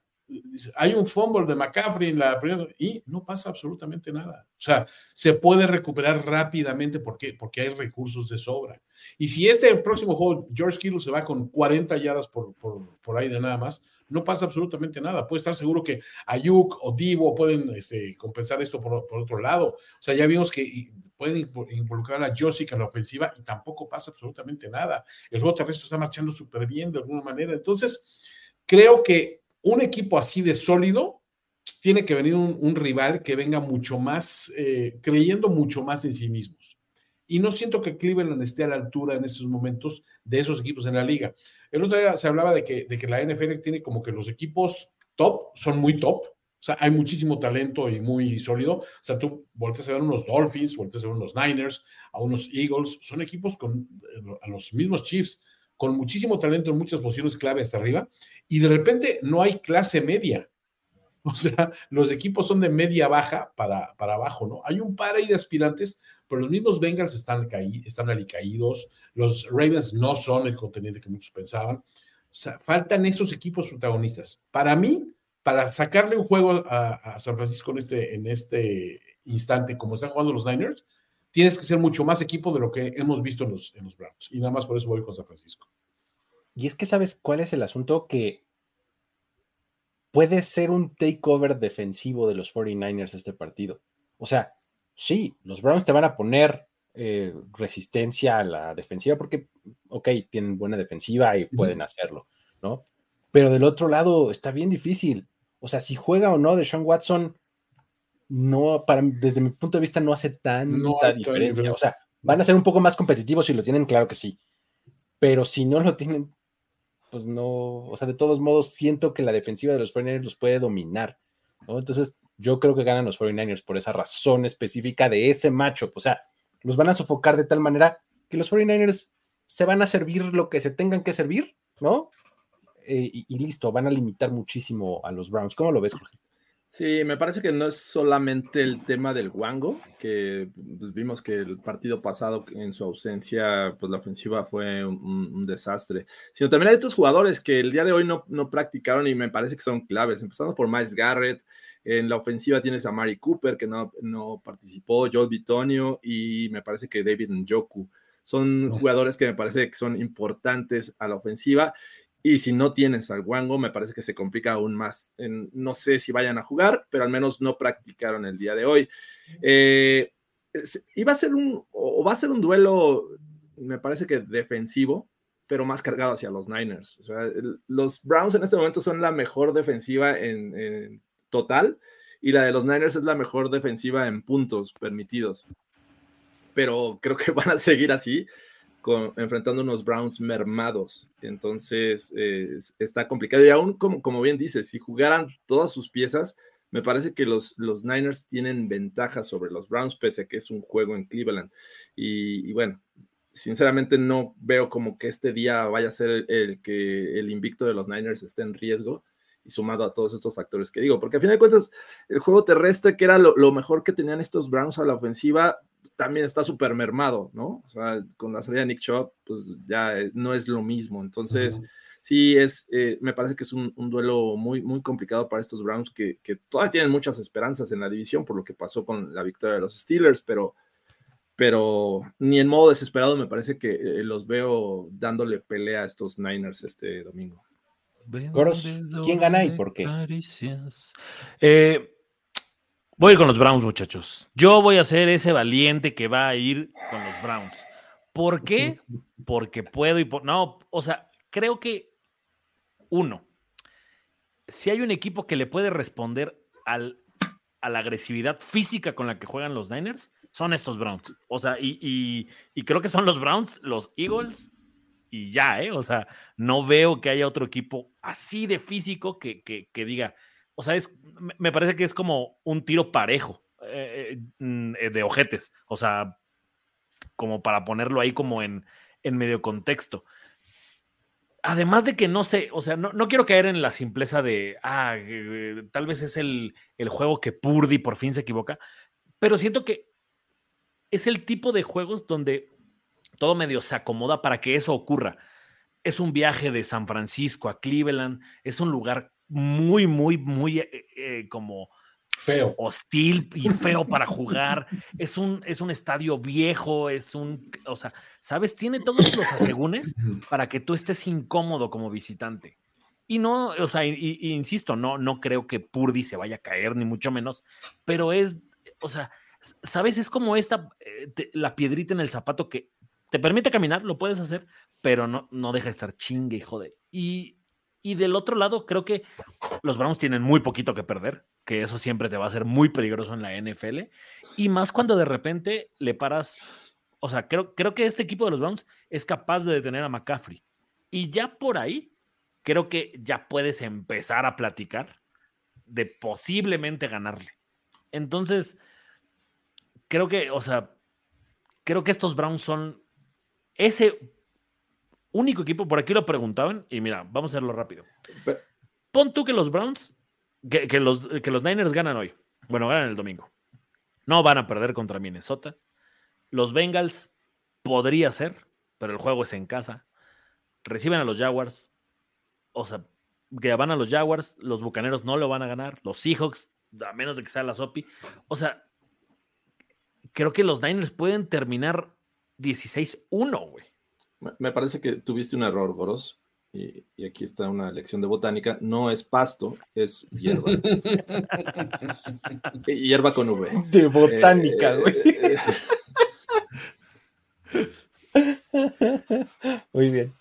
E: hay un fumble de McCaffrey en la primera y no pasa absolutamente nada. O sea, se puede recuperar rápidamente porque, porque hay recursos de sobra. Y si este próximo juego George Kittle se va con 40 yardas por, por, ahí de nada más, no pasa absolutamente nada. Puede estar seguro que Ayuk o Divo pueden este, compensar esto por, otro lado. O sea, ya vimos que pueden involucrar a Josic en la ofensiva y tampoco pasa absolutamente nada. El juego terrestre está marchando súper bien de alguna manera. Entonces, creo que un equipo así de sólido, tiene que venir un, rival que venga mucho más, eh, creyendo mucho más en sí mismos. Y no siento que Cleveland esté a la altura en estos momentos de esos equipos en la liga. El otro día se hablaba de que, de que la NFL tiene como que los equipos top son muy top. O sea, hay muchísimo talento y muy sólido. O sea, tú volteas a ver unos Dolphins, volteas a ver unos Niners, a unos Eagles. Son equipos con eh, a los mismos Chiefs con muchísimo talento en muchas posiciones clave hasta arriba, y de repente no hay clase media. O sea, los equipos son de media baja para, para abajo, ¿no? Hay un par ahí de aspirantes, pero los mismos Bengals están, caí, están alicaídos, los Ravens no son el contenido que muchos pensaban. O sea, faltan esos equipos protagonistas. Para mí, para sacarle un juego a, San Francisco en este, en este instante, como están jugando los Niners, tienes que ser mucho más equipo de lo que hemos visto en los, en los Browns. Y nada más por eso voy con San Francisco.
B: Y es que sabes cuál es el asunto que puede ser un takeover defensivo de los 49ers este partido. O sea, sí, los Browns te van a poner eh, resistencia a la defensiva porque, ok, tienen buena defensiva y pueden hacerlo, ¿no? Pero del otro lado está bien difícil. O sea, si juega o no de Sean Watson, no, para, desde mi punto de vista no hace tanta diferencia. O sea, van a ser un poco más competitivos si lo tienen, claro que sí. Pero si no lo tienen, pues no, o sea, de todos modos siento que la defensiva de los 49ers los puede dominar. ¿no? Entonces, yo creo que ganan los 49ers por esa razón específica de ese macho. O sea, los van a sofocar de tal manera que los 49ers se van a servir lo que se tengan que servir, ¿no? Eh, y, listo, van a limitar muchísimo a los Browns. ¿Cómo lo ves, Jorge?
D: Sí, me parece que no es solamente el tema del Wango, que pues, vimos que el partido pasado en su ausencia, pues la ofensiva fue un, desastre, sino también hay otros jugadores que el día de hoy no, no practicaron y me parece que son claves, empezando por Miles Garrett, en la ofensiva tienes a Mari Cooper, que no, no participó, Joel Bitonio y me parece que David Njoku. Son jugadores que me parece que son importantes a la ofensiva y si no tienes al Wango, me parece que se complica aún más. no sé si vayan a jugar, pero al menos no practicaron el día de hoy. Eh, iba a ser un, o va a ser un duelo, me parece que defensivo, pero más cargado hacia los Niners. los Browns en este momento son la mejor defensiva en total y la de los Niners es la mejor defensiva en puntos permitidos. Pero creo que van a seguir así enfrentando unos Browns mermados. Entonces está complicado. Y aún, como, como bien dices, si jugaran todas sus piezas, me parece que los, los Niners tienen ventaja sobre los Browns, pese a que es un juego en Cleveland. Y, bueno, sinceramente no veo como que este día vaya a ser el, que el invicto de los Niners esté en riesgo y sumado a todos estos factores que digo, porque a fin de cuentas el juego terrestre, que era lo, lo mejor que tenían estos Browns a la ofensiva, también está súper mermado, ¿no? O sea, con la salida de Nick Chubb, pues ya eh, no es lo mismo. Entonces, sí, es, eh, me parece que es un, duelo muy, muy complicado para estos Browns que, que, todavía tienen muchas esperanzas en la división por lo que pasó con la victoria de los Steelers, pero, pero ni en modo desesperado me parece que eh, los veo dándole pelea a estos Niners este domingo.
B: ¿Quién gana y por qué?
C: Eh, voy con los Browns, muchachos. Yo voy a ser ese valiente que va a ir con los Browns. ¿Por qué? Porque puedo y por... No, o sea, creo que uno, si hay un equipo que le puede responder al, a la agresividad física con la que juegan los Niners, son estos Browns. O sea, y, creo que son los Browns, los Eagles y ya, ¿eh? O sea, no veo que haya otro equipo así de físico que, que, diga, o sea, es, me parece que es como un tiro parejo eh, eh, mm, de ojetes, o sea, como para ponerlo ahí como en, en medio contexto además de que no sé, o sea, no, quiero caer en la simpleza de, ah, eh, tal vez es el, juego que Purdy por fin se equivoca, pero siento que es el tipo de juegos donde todo medio se acomoda para que eso ocurra. Es un viaje de San Francisco a Cleveland, es un lugar muy, muy, muy eh, eh, como
E: feo.
C: hostil y feo para jugar. Es un, es un estadio viejo, es un, o sea, ¿sabes? Tiene todos los asegúnes para que tú estés incómodo como visitante. Y no, o sea, insisto, no, no creo que Purdy se vaya a caer, ni mucho menos, pero es, o sea, ¿sabes? Es como esta, eh, la piedrita en el zapato que te permite caminar, lo puedes hacer, pero no, no deja de estar chingue joder. Y, y del otro lado, creo que los Browns tienen muy poquito que perder, que eso siempre te va a ser muy peligroso en la NFL. Y más cuando de repente le paras. O sea, creo, creo que este equipo de los Browns es capaz de detener a McCaffrey. Y ya por ahí, creo que ya puedes empezar a platicar de posiblemente ganarle. Entonces, creo que, o sea, creo que estos Browns son ese único equipo, por aquí lo preguntaban, y mira, vamos a hacerlo rápido. Pon tú que los Browns, que, los, que los Niners ganan hoy. Bueno, ganan el domingo. No van a perder contra Minnesota. Los Bengals podría ser, pero el juego es en casa. Reciben a los Jaguars. O sea, que van a los Jaguars, los Bucaneros no lo van a ganar. Los Seahawks, a menos de que sea la Sopi. O sea, creo que los Niners pueden terminar 16-1, güey.
D: Me parece que tuviste un error, Goros. Y, aquí está una lección de botánica. No es pasto, es hierba. hierba con V.
B: De botánica, eh, güey. Muy bien.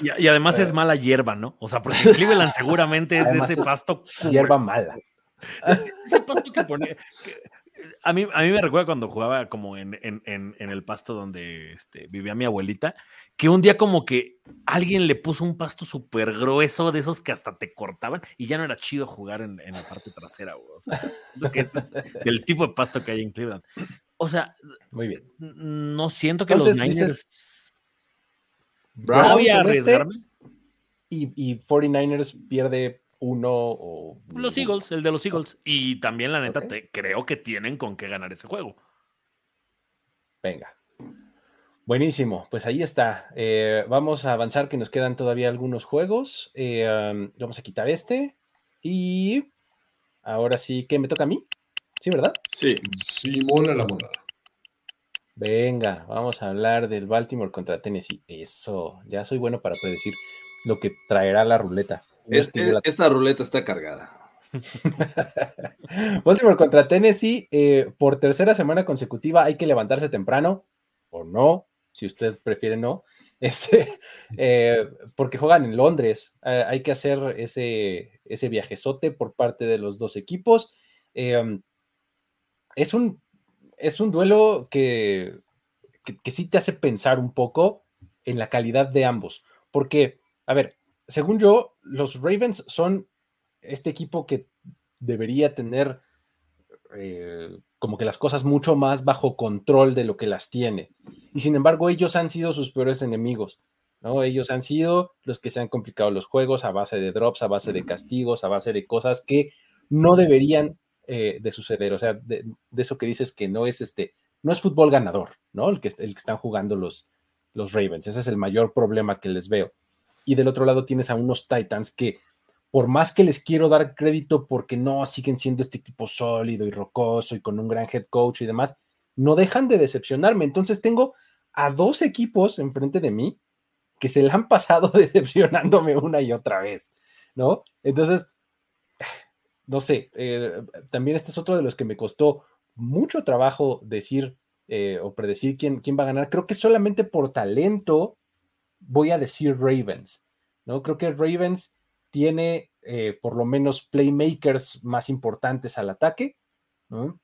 C: Y, además es mala hierba, ¿no? O sea, porque Cleveland seguramente es de ese pasto.
B: Hierba mala.
C: Ese pasto que pone a mí, a mí me recuerda cuando jugaba como en, el pasto donde este, vivía mi abuelita, que un día como que alguien le puso un pasto súper grueso de esos que hasta te cortaban y ya no era chido jugar en, la parte trasera, O sea, el tipo de pasto que hay en Cleveland. O sea,
B: muy bien.
C: No siento que los Niners. voy a arriesgarme.
B: Y, y 49ers pierde uno o...
C: Los Eagles, el de los Eagles. Y también, la neta, te, creo que tienen con qué ganar ese juego.
B: Venga. Buenísimo, pues ahí está. Eh, vamos a avanzar que nos quedan todavía algunos juegos. Eh, vamos a quitar este. Y ahora sí, ¿qué me toca a mí? ¿Sí, verdad?
D: Sí.
E: Simona la monada.
B: Venga, vamos a hablar del Baltimore contra Tennessee. Eso, ya soy bueno para predecir lo que traerá la ruleta
D: esta ruleta está cargada.
B: Baltimore contra Tennessee, eh, por tercera semana consecutiva hay que levantarse temprano, o no, si usted prefiere no, este, eh, porque juegan en Londres. Eh, hay que hacer ese, ese viajezote por parte de los dos equipos. es, un, es un duelo que, que, que sí te hace pensar un poco en la calidad de ambos, porque, a ver, según yo, los Ravens son este equipo que debería tener eh, como que las cosas mucho más bajo control de lo que las tiene. Y sin embargo, ellos han sido sus peores enemigos. ¿no? Ellos han sido los que se han complicado los juegos a base de drops, a base de castigos, a base de cosas que no deberían eh, de suceder. O sea, de, eso que dices que no es este no es fútbol ganador, ¿no? El que, el que están jugando los, los Ravens. Ese es el mayor problema que les veo. Y del otro lado tienes a unos Titans que, por más que les quiero dar crédito porque no siguen siendo este equipo sólido y rocoso y con un gran head coach y demás, no dejan de decepcionarme. Entonces tengo a dos equipos enfrente de mí que se le han pasado decepcionándome una y otra vez, ¿no? Entonces, no sé, eh, también este es otro de los que me costó mucho trabajo decir eh, o predecir quién, quién va a ganar. Creo que solamente por talento voy a decir Ravens, ¿no? Creo que Ravens tiene eh, por lo menos playmakers más importantes al ataque, ¿no?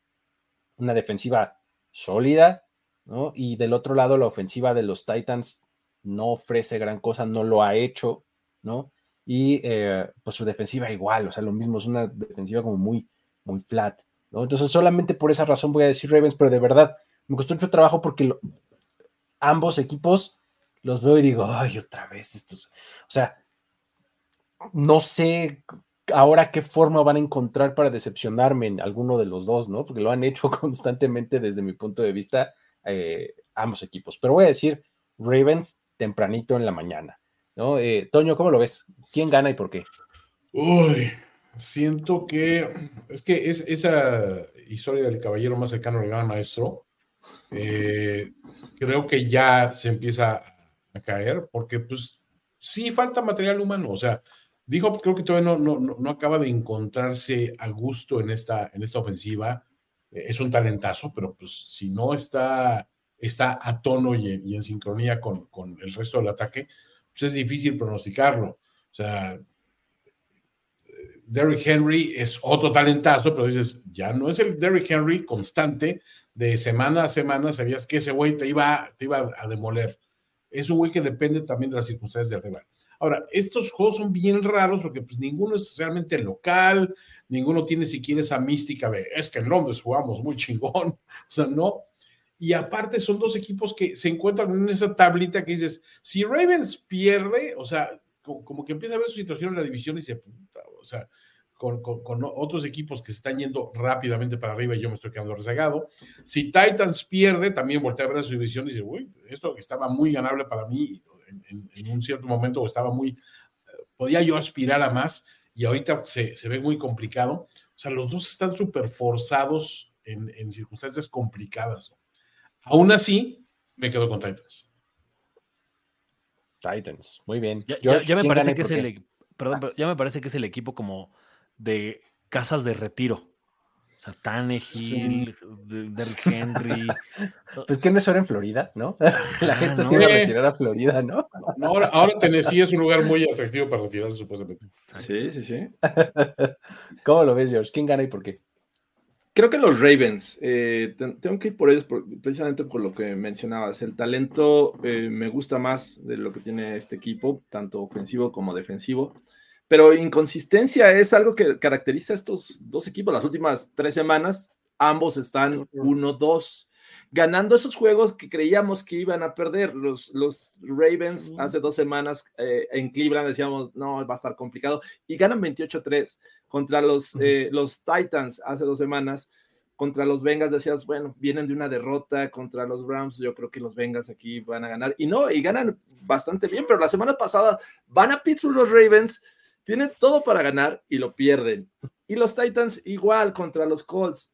B: Una defensiva sólida, ¿no? Y del otro lado, la ofensiva de los Titans no ofrece gran cosa, no lo ha hecho, ¿no? Y eh, pues su defensiva igual, o sea, lo mismo, es una defensiva como muy, muy flat, ¿no? Entonces solamente por esa razón voy a decir Ravens, pero de verdad me costó mucho trabajo porque ambos equipos los veo y digo, ay, otra vez estos, o sea, no sé ahora qué forma van a encontrar para decepcionarme en alguno de los dos, ¿no? Porque lo han hecho constantemente desde mi punto de vista eh, ambos equipos. Pero voy a decir Ravens tempranito en la mañana. ¿no? Eh, Toño, ¿cómo lo ves? ¿Quién gana y por qué?
E: Uy, siento que es que es esa historia del caballero más cercano al gran maestro. Eh, creo que ya se empieza caer porque pues sí falta material humano, o sea, dijo creo que todavía no, no, no, acaba de encontrarse a gusto en esta, en esta ofensiva, es un talentazo, pero pues si no está está a tono y, en sincronía con, el resto del ataque, pues es difícil pronosticarlo. O sea, Derrick Henry es otro talentazo, pero dices, ya no es el Derrick Henry constante de semana a semana, sabías que ese güey te iba, te iba a demoler. Es un güey que depende también de las circunstancias del rival. Ahora, estos juegos son bien raros porque pues ninguno es realmente local, ninguno tiene siquiera esa mística de, es que en Londres jugamos muy chingón. O sea, no, y aparte son dos equipos que se encuentran en esa tablita que dices, si Ravens pierde, o sea, como, que empieza a ver su situación en la división y se puta, o sea, con, otros equipos que se están yendo rápidamente para arriba y yo me estoy quedando rezagado. Si Titans pierde, también voltea a ver su división y dice, uy, esto estaba muy ganable para mí en, un cierto momento, estaba muy, podía yo aspirar a más y ahorita se, se ve muy complicado. O sea, los dos están súper forzados en, en circunstancias complicadas. Aún así, me quedo con Titans.
B: Titans, muy bien.
C: Ya, me parece que es el, perdón, pero ya me parece que es el equipo como de casas de retiro. O sea, Tannehill, Derrick Henry.
B: pues que no es ahora en Florida, ¿no? La gente se iba a retirar a Florida, ¿no?
E: ahora, ahora, Tennessee es un lugar muy atractivo para retirar, supuestamente.
D: Sí, sí, sí.
B: ¿Cómo lo ves, George? ¿Quién gana y por qué?
D: Creo que los Ravens, eh, tengo que ir por ellos precisamente por lo que mencionabas. El talento eh, me gusta más de lo que tiene este equipo, tanto ofensivo como defensivo. Pero inconsistencia es algo que caracteriza a estos dos equipos. Las últimas tres semanas, ambos están 1-2 ganando esos juegos que creíamos que iban a perder. Los, los Ravens hace dos semanas eh, en Cleveland decíamos, no, va a estar complicado, y ganan 28-3 contra los, eh, los Titans hace dos semanas. Contra los Bengals decías, bueno, vienen de una derrota contra los Browns, yo creo que los Bengals aquí van a ganar. Y no, y ganan bastante bien, pero la semana pasada van a Pittsburgh los Ravens, tienen todo para ganar y lo pierden. Y los Titans igual contra los Colts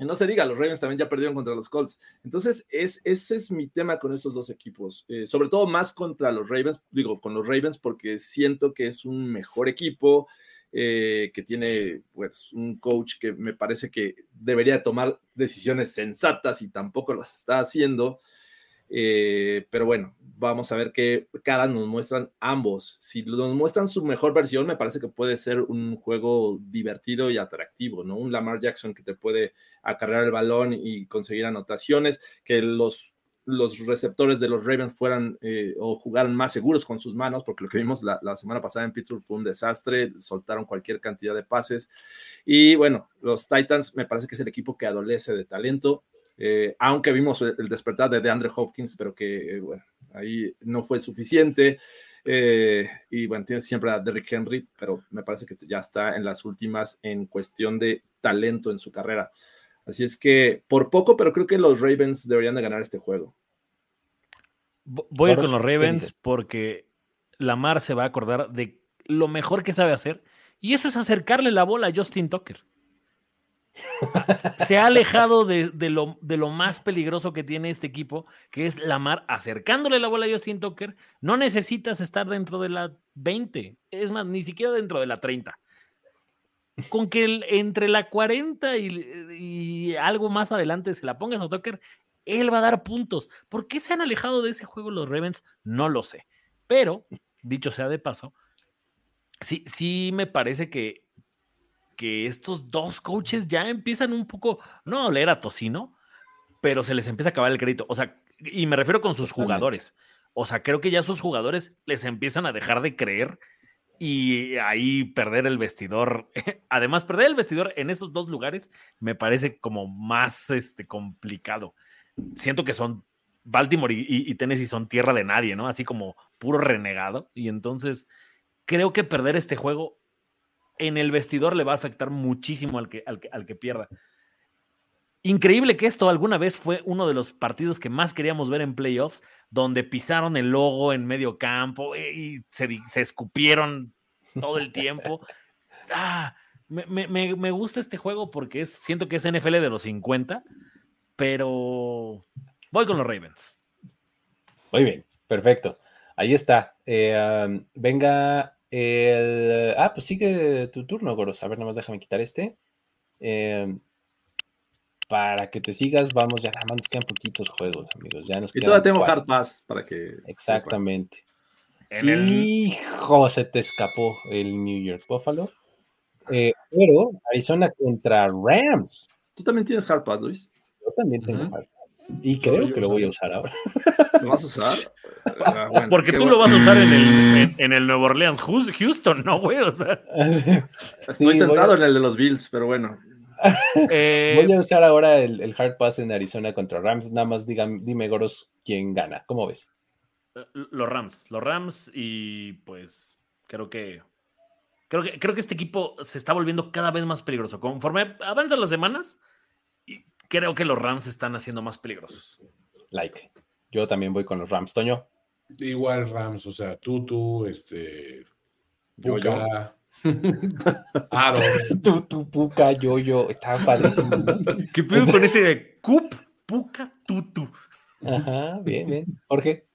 D: y no se diga, los Ravens también ya perdieron contra los Colts. Entonces, es, ese es mi tema con estos dos equipos. Eh, sobre todo más contra los Ravens, digo, con los Ravens porque siento que es un mejor equipo, eh, que tiene pues un coach que me parece que debería tomar decisiones sensatas y tampoco las está haciendo. Eh, pero bueno, vamos a ver qué cada nos muestran ambos. Si nos muestran su mejor versión, me parece que puede ser un juego divertido y atractivo, ¿no? Un Lamar Jackson que te puede acarrear el balón y conseguir anotaciones, que los, los receptores de los Ravens fueran eh, o jugaran más seguros con sus manos, porque lo que vimos la, la, semana pasada en Pittsburgh fue un desastre, soltaron cualquier cantidad de pases. Y bueno, los Titans me parece que es el equipo que adolece de talento eh, aunque vimos el despertar de DeAndre Hopkins, pero que eh, bueno, ahí no fue suficiente. Eh, y bueno, tiene siempre a Derrick Henry, pero me parece que ya está en las últimas en cuestión de talento en su carrera. Así es que por poco, pero creo que los Ravens deberían de ganar este juego.
C: Voy con los Ravens porque Lamar se va a acordar de lo mejor que sabe hacer y eso es acercarle la bola a Justin Tucker. Se ha alejado de, lo, más peligroso que tiene este equipo, que es Lamar acercándole la bola a Justin Tucker. No necesitas estar dentro de la 20, es más, ni siquiera dentro de la 30. Con que entre la 40 y, y, algo más adelante se la pongas a Tucker, él va a dar puntos. ¿Por qué se han alejado de ese juego los Ravens? No lo sé. Pero, dicho sea de paso, sí, sí me parece que que estos dos coaches ya empiezan un poco, no a oler a tocino, pero se les empieza a acabar el crédito. O sea, y me refiero con sus jugadores. O sea, creo que ya sus jugadores les empiezan a dejar de creer y ahí perder el vestidor. Además, perder el vestidor en esos dos lugares me parece como más este, complicado. Siento que son Baltimore y, y, Tennessee son tierra de nadie, ¿no? Así como puro renegado. Y entonces creo que perder este juego en el vestidor le va a afectar muchísimo al que, al al que pierda. Increíble que esto alguna vez fue uno de los partidos que más queríamos ver en playoffs, donde pisaron el logo en medio campo eh, y se, escupieron todo el tiempo. Ah, me, gusta este juego porque es, siento que es NFL de los 50, pero voy con los Ravens.
B: Muy bien, perfecto. Ahí está. Eh, venga el, ah, pues sigue tu turno, Goros. A ver, nada más déjame quitar este. Em, para que te sigas, vamos, ya nada más nos quedan poquitos juegos, amigos. Ya nos
D: y todavía tengo Hard Pass para que.
B: Exactamente. Hijo, se te escapó el New York Buffalo. Eh, pero Arizona contra Rams.
D: ¿Tú también tienes Hard Pass, Luis?
B: Yo también tengo Hard Pass. Y creo que lo voy a usar ahora.
D: ¿Lo vas a usar?
C: Ah, Porque tú lo vas a usar en el, en, el Nuevo Orleans, Houston, ¿no, güey? O sea.
D: Estoy tentado en el de los Bills, pero bueno.
B: Eh, voy a usar ahora el, hard pass en Arizona contra Rams. Nada más dime, Goros, quién gana. ¿Cómo ves?
C: Los Rams. Los Rams y pues creo que creo que creo que este equipo se está volviendo cada vez más peligroso. Conforme avanzan las semanas, creo que los Rams están haciendo más peligrosos.
B: Like. Yo también voy con los Rams. Toño.
E: Igual Rams, o sea, tú, este. Puka.
B: Aro. tú, Puka, yo, yo. Estaba padrísimo.
C: ¿Qué pedo con ese de Cup, Puka, Tutu?
B: Ajá, bien, bien. Jorge.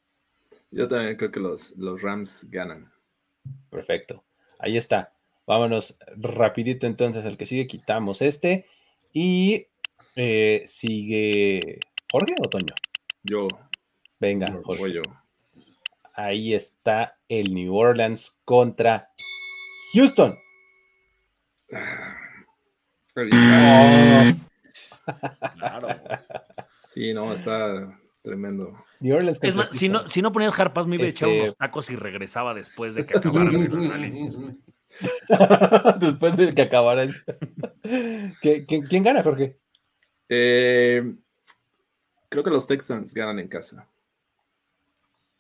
D: Yo también creo que los, los Rams ganan.
B: Perfecto. Ahí está. Vámonos rapidito entonces. El que sigue quitamos este. Y eh, sigue Jorge o Toño.
D: Yo.
B: Venga. Ahí está el New Orleans contra Houston.
D: Claro. Sí, no, está tremendo.
C: New Orleans es más, si no, si no ponías Harpas, me iba a echar este unos tacos y regresaba después de que acabara el análisis.
B: después de que acabara. ¿Quién gana, Jorge?
D: Eh, creo que los Texans ganan en casa.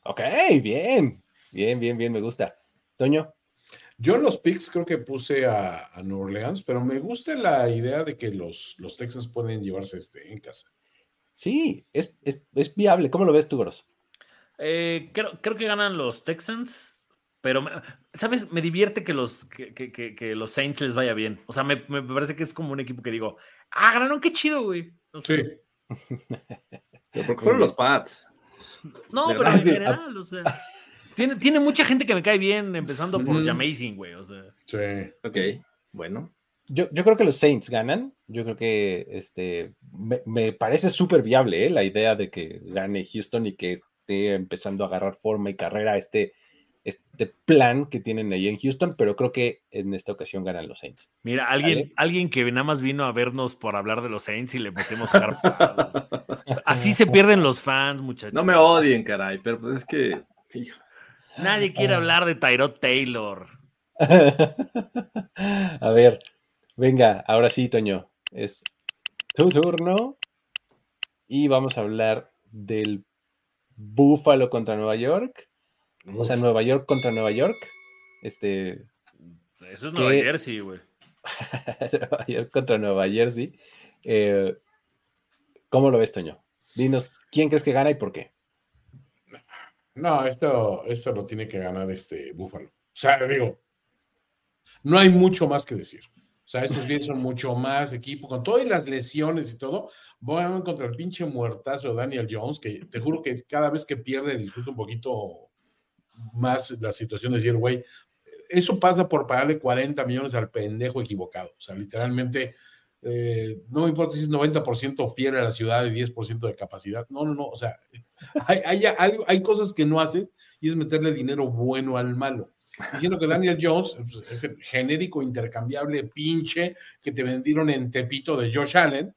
B: Ok, bien. Bien, bien, bien, me gusta. Toño.
E: Yo en los picks creo que puse a, a New Orleans, pero me gusta la idea de que los, los Texans pueden llevarse este en casa.
B: Sí, es, viable. ¿Cómo lo ves tú, Gros?
C: Eh, creo, que ganan los Texans, pero, ¿sabes? Me divierte que los, que, los Saints les vaya bien. O sea, me, parece que es como un equipo que digo, ah, ganaron, qué chido, güey.
E: Sí.
D: porque fueron los Pats.
C: No, pero en general, o sea. Tiene, tiene, mucha gente que me cae bien, empezando por mm. Jamazing, güey. O sea.
E: Sí.
D: Ok, bueno.
B: Yo, yo, creo que los Saints ganan. Yo creo que este me, parece súper viable ¿eh? la idea de que gane Houston y que esté empezando a agarrar forma y carrera este, este plan que tienen ahí en Houston, pero creo que en esta ocasión ganan los Saints.
C: Mira, alguien, alguien que nada más vino a vernos por hablar de los Saints y le metemos Así se pierden los fans, muchachos.
D: No me odien, caray, pero pues es que,
C: Nadie quiere hablar de Tyrod Taylor.
B: a ver, venga, ahora sí, Toño, es tu turno y vamos a hablar del Buffalo contra Nueva York o sea, Nueva York contra Nueva York. Este.
C: Eso es Nueva Jersey, güey.
B: Nueva York contra Nueva Jersey. Eh, ¿Cómo lo ves, Toño? Dinos, ¿quién crees que gana y por qué?
E: No, esto, esto lo tiene que ganar este Búfalo. O sea, digo, no hay mucho más que decir. O sea, estos bien son mucho más equipo, con todas las lesiones y todo. Voy contra el pinche muertazo Daniel Jones, que te juro que cada vez que pierde disfruto un poquito más la situación de decir, güey, eso pasa por pagarle 40 millones al pendejo equivocado. O sea, literalmente, eh, no me importa si es 90% fiel a la ciudad y 10% de capacidad. No, no, no. O sea, hay, hay, hay, cosas que no hace y es meterle dinero bueno al malo. Diciendo que Daniel Jones pues, es el genérico intercambiable pinche que te vendieron en Tepito de Josh Allen.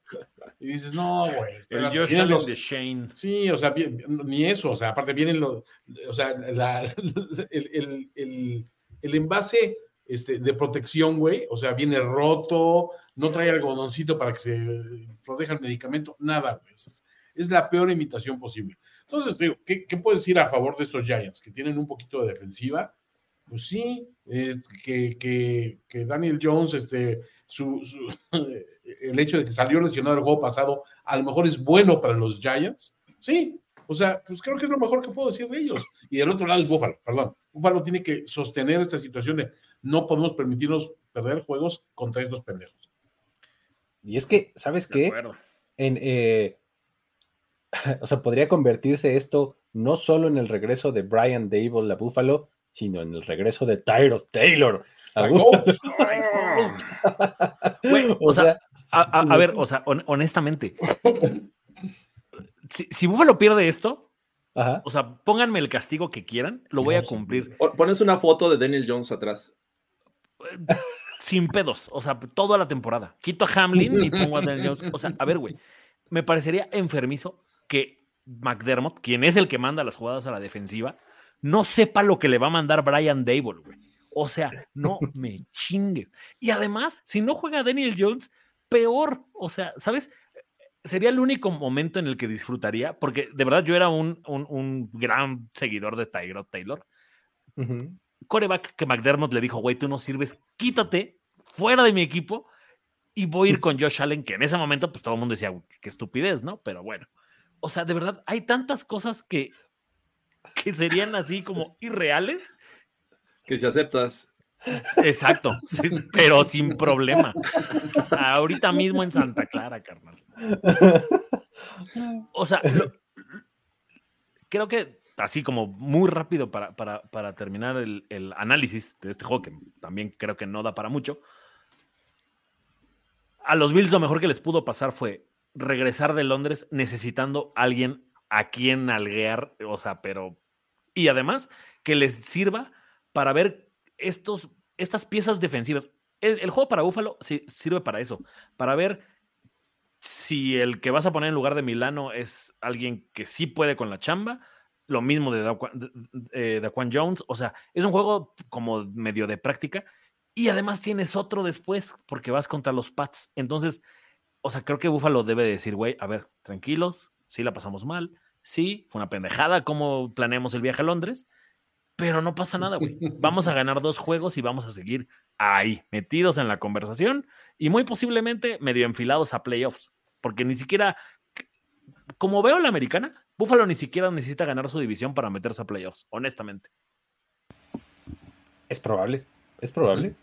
E: Y dices, no, güey.
C: El Josh Allen de Shane.
E: Sí, o sea, ni eso. O sea, aparte vienen los. O sea, el, el, el, envase este, de protección, güey. O sea, viene roto, no trae algodoncito para que se proteja el medicamento, nada, güey. Es, la peor imitación posible. Entonces, digo, ¿qué, ¿qué puedes decir a favor de estos Giants? Que tienen un poquito de defensiva pues sí, eh, que, que, Daniel Jones, este, su, el hecho de que salió lesionado el juego pasado, a lo mejor es bueno para los Giants. Sí, o sea, pues creo que es lo mejor que puedo decir de ellos. Y del otro lado es Buffalo, perdón. Buffalo tiene que sostener esta situación de no podemos permitirnos perder juegos contra estos pendejos.
B: Y es que, ¿sabes qué? En, eh, o sea, podría convertirse esto no solo en el regreso de Brian Dable a Buffalo, sino en el regreso de Tyrod Taylor.
C: o, sea, a, ver, o sea, honestamente, si, si Buffalo pierde esto, o sea, pónganme el castigo que quieran, lo voy a cumplir.
D: Pones una foto de Daniel Jones atrás.
C: Sin pedos, o sea, toda la temporada. Quito a Hamlin y pongo a Daniel Jones. O sea, a ver, güey, me parecería enfermizo que McDermott, quien es el que manda las jugadas a la defensiva, no sepa lo que le va a mandar Brian Dable, güey. O sea, no me chingues. Y además, si no juega Daniel Jones, peor. O sea, ¿sabes? Sería el único momento en el que disfrutaría, porque de verdad yo era un, un, gran seguidor de Tyrod Taylor. Coreback que McDermott le dijo, güey, tú no sirves, quítate fuera de mi equipo y voy a ir con Josh Allen, que en ese momento, pues todo el mundo decía, qué estupidez, ¿no? Pero bueno. O sea, de verdad, hay tantas cosas que que serían así como irreales.
D: Que si aceptas.
C: Exacto, pero sin problema. Ahorita mismo en Santa Clara, carnal. O sea, creo que así como muy rápido para, para, terminar el, el, análisis de este juego, que también creo que no da para mucho. A los Bills lo mejor que les pudo pasar fue regresar de Londres necesitando a alguien a quien alguear, o sea, pero y además que les sirva para ver estos, estas piezas defensivas. El, juego para Búfalo sirve para eso, para ver si el que vas a poner en lugar de Milano es alguien que sí puede con la chamba, lo mismo de Daquan, eh, Jones, o sea, es un juego como medio de práctica y además tienes otro después porque vas contra los Pats. Entonces, o sea, creo que Búfalo debe decir, güey, a ver, tranquilos, sí la pasamos mal, Sí, fue una pendejada cómo planeamos el viaje a Londres, pero no pasa nada, güey. Vamos a ganar dos juegos y vamos a seguir ahí, metidos en la conversación y muy posiblemente medio enfilados a playoffs, porque ni siquiera, como veo la americana, Buffalo ni siquiera necesita ganar su división para meterse a playoffs, honestamente.
B: Es probable, es probable.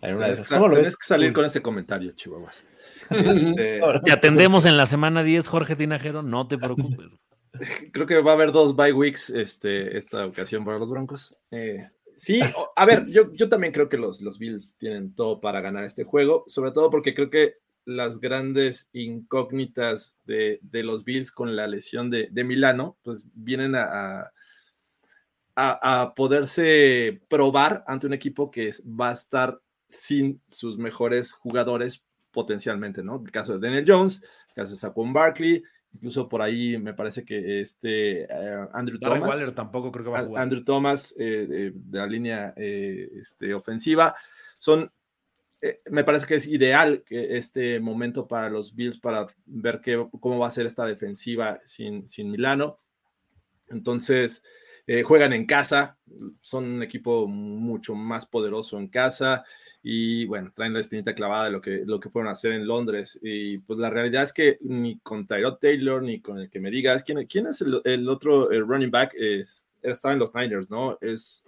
D: ¿Cómo lo ves? que salir con ese comentario, Chihuahuas.
C: Este, te atendemos en la semana 10, Jorge Tinajero, no te preocupes.
D: Creo que va a haber dos bye weeks este, esta ocasión para los Broncos. Eh, sí, a ver, yo, yo también creo que los, los Bills tienen todo para ganar este juego, sobre todo porque creo que las grandes incógnitas de, los Bills con la lesión de, Milano, pues vienen a, a, a, poderse probar ante un equipo que va a estar sin sus mejores jugadores potencialmente, ¿no? El caso de Daniel Jones, el caso de Saquon Barkley, incluso por ahí me parece que este eh, Andrew Thomas.
C: tampoco creo que va a jugar.
D: Andrew Thomas eh, de, la línea eh, este, ofensiva. Son, me parece que es ideal que este momento para los Bills para ver qué, cómo va a ser esta defensiva sin, sin Milano. Entonces, Eh, juegan en casa, son un equipo mucho más poderoso en casa y bueno, traen la espinita clavada de lo que, lo que fueron a hacer en Londres. Y pues la realidad es que ni con Tyrod Taylor ni con el que me digas quién, quién es el, otro running back, es, está en los Niners, ¿no? Es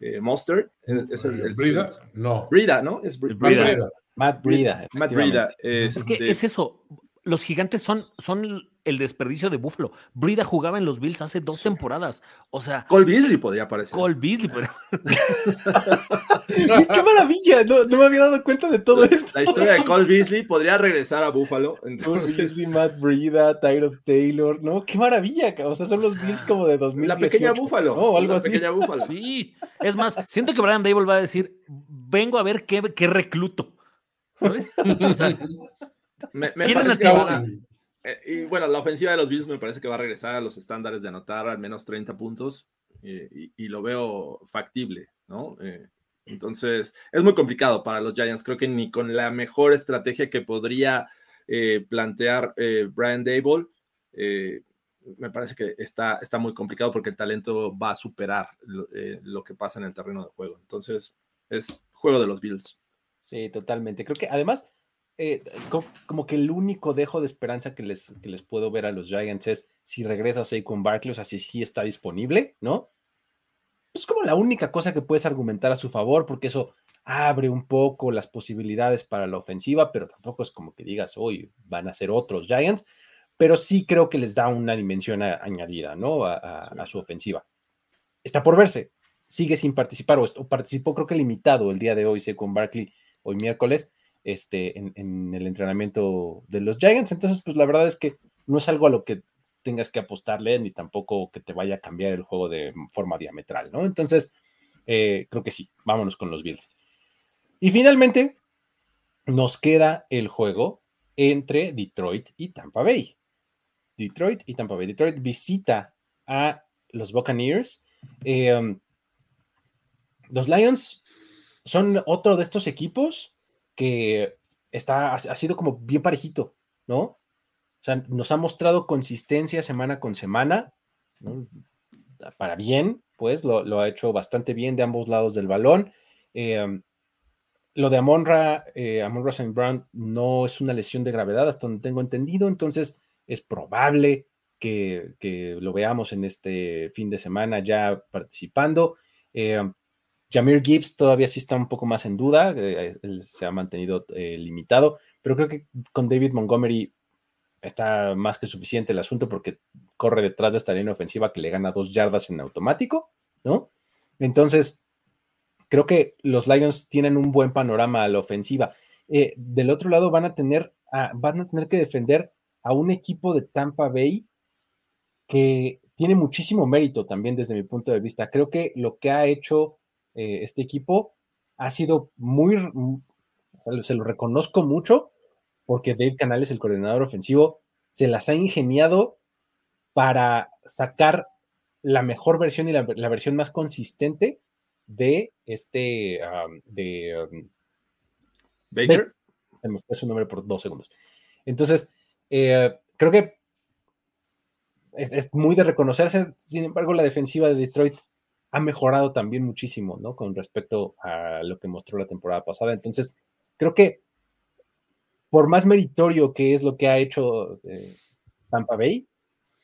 D: eh, Monster. Es, el,
E: Brida, no.
D: Brida, ¿no? Es
B: Brida. Matt Brida.
D: Matt Brida.
C: Es, que este es eso. Los gigantes son, son el desperdicio de Buffalo. Brida jugaba en los Bills hace dos temporadas. O sea.
D: Cole Beasley podría aparecer.
C: Cole Beasley podría
B: ¡Qué maravilla! No, me había dado cuenta de todo esto.
D: La historia de Cole Beasley podría regresar a Buffalo.
B: Entonces... Beasley, Matt Brida, Tyrod Taylor. No, qué maravilla. O sea, son los Bills como de 2000.
D: La pequeña Buffalo.
B: No, algo
D: la
B: así.
D: Pequeña Buffalo.
C: Sí. Es más, siento que Brian Dable va a decir: vengo a ver qué, qué recluto. ¿Sabes? O sea,
D: me, me parece que van a, eh, y bueno, la ofensiva de los Bills me parece que va a regresar a los estándares de anotar al menos 30 puntos eh, y, lo veo factible, ¿no? Eh, entonces, es muy complicado para los Giants. Creo que ni con la mejor estrategia que podría plantear Brian Dable, me parece que está, está muy complicado porque el talento va a superar lo que pasa en el terreno de juego. Entonces, es juego de los Bills.
B: Sí, totalmente. Creo que además eh, como, que el único dejo de esperanza que les, que les puedo ver a los Giants es si regresa Saquon Barkley, o sea, si sí está disponible, ¿no? Es como la única cosa que puedes argumentar a su favor, porque eso abre un poco las posibilidades para la ofensiva, pero tampoco es como que digas, hoy van a ser otros Giants, pero sí creo que les da una dimensión añadida, ¿no? A, su ofensiva. Está por verse, sigue sin participar, o, o, participó creo que limitado el día de hoy, Saquon Barkley, hoy miércoles, este, en, el entrenamiento de los Giants. Entonces, pues la verdad es que no es algo a lo que tengas que apostarle, ni tampoco que te vaya a cambiar el juego de forma diametral, ¿no? Entonces, eh, creo que sí, vámonos con los Bills. Y finalmente, nos queda el juego entre Detroit y Tampa Bay. Detroit y Tampa Bay. Detroit visita a los Buccaneers. Eh, los Lions son otro de estos equipos que está, ha, sido como bien parejito, ¿no? O sea, nos ha mostrado consistencia semana con semana, para bien, pues lo, ha hecho bastante bien de ambos lados del balón. Em, lo de Amonra, eh, Amonra St. Brown no es una lesión de gravedad, hasta donde tengo entendido, entonces es probable que, lo veamos en este fin de semana ya participando. Em, Jamir Gibbs todavía sí está un poco más en duda, eh, él se ha mantenido eh, limitado, pero creo que con David Montgomery está más que suficiente el asunto porque corre detrás de esta línea ofensiva que le gana dos yardas en automático, ¿no? Entonces, creo que los Lions tienen un buen panorama a la ofensiva. Eh, del otro lado van a tener van a tener que defender a un equipo de Tampa Bay que tiene muchísimo mérito también desde mi punto de vista. Creo que lo que ha hecho eh, este equipo ha sido muy, se lo reconozco mucho, porque Dave Canales, el coordinador ofensivo, se las ha ingeniado para sacar la mejor versión y la, versión más consistente de este, de...
D: Baker.
B: se me fue su nombre por dos segundos. Entonces, eh, creo que es, muy de reconocerse, sin embargo, la defensiva de Detroit ha mejorado también muchísimo, ¿no? Con respecto a lo que mostró la temporada pasada. Entonces, creo que por más meritorio que es lo que ha hecho eh, Tampa Bay,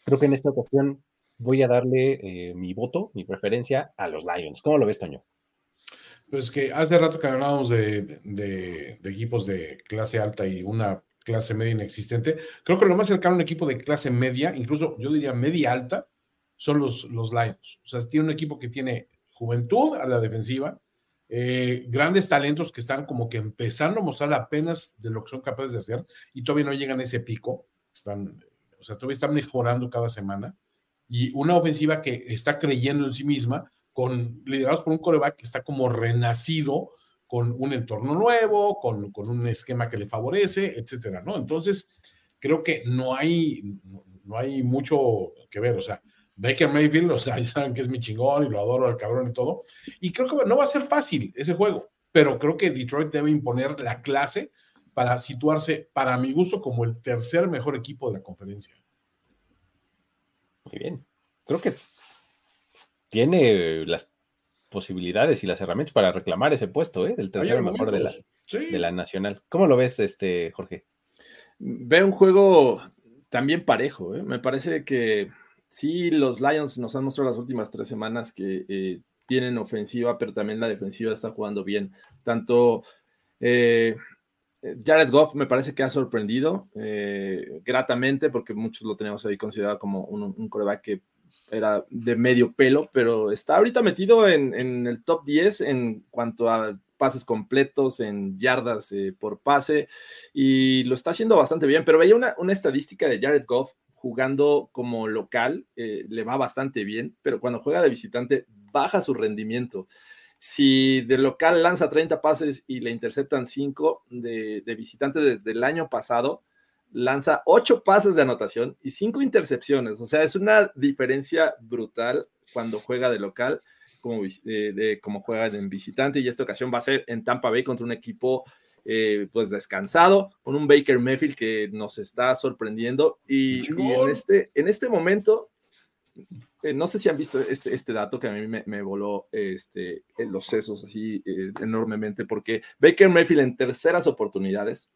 B: creo que en esta ocasión voy a darle eh, mi voto, mi preferencia a los Lions. ¿Cómo lo ves, Toño?
E: Pues que hace rato que hablábamos de, de, equipos de clase alta y una clase media inexistente. Creo que lo más cercano a un equipo de clase media, incluso yo diría media alta, son los, los Lions. O sea, tiene un equipo que tiene juventud a la defensiva, eh, grandes talentos que están como que empezando a mostrar apenas de lo que son capaces de hacer y todavía no llegan a ese pico. Están, o sea, todavía están mejorando cada semana. Y una ofensiva que está creyendo en sí misma, con liderados por un coreback que está como renacido, con un entorno nuevo, con, con un esquema que le favorece, etcétera, ¿no? Entonces, creo que no hay, no hay mucho que ver. O sea, Baker Mayfield, o sea, saben que es mi chingón y lo adoro al cabrón y todo. Y creo que no va a ser fácil ese juego, pero creo que Detroit debe imponer la clase para situarse, para mi gusto, como el tercer mejor equipo de la conferencia.
B: Muy bien. Creo que tiene las posibilidades y las herramientas para reclamar ese puesto, ¿eh? Del tercero mejor de la, de la nacional. ¿Cómo lo ves, este, Jorge?
D: Veo un juego también parejo, ¿eh? Me parece que sí, los Lions nos han mostrado las últimas tres semanas que eh, tienen ofensiva, pero también la defensiva está jugando bien. Tanto eh, Jared Goff me parece que ha sorprendido gratamente, porque muchos lo teníamos ahí considerado como un, un coreback que era de medio pelo, pero está ahorita metido en, el top 10 en cuanto a pases completos, en yardas eh, por pase, y lo está haciendo bastante bien, pero veía una, estadística de Jared Goff jugando como local, eh, le va bastante bien, pero cuando juega de visitante baja su rendimiento. Si de local lanza 30 pases y le interceptan 5 de, visitante desde el año pasado, lanza ocho pases de anotación y cinco intercepciones. O sea, es una diferencia brutal cuando juega de local como, de, como juega en visitante. Y esta ocasión va a ser en Tampa Bay contra un equipo eh, pues descansado, con un Baker Mayfield que nos está sorprendiendo. Y, en, este, en este momento, eh, no sé si han visto este, este dato que a mí me, voló este, en los sesos así eh, enormemente, porque Baker Mayfield en terceras oportunidades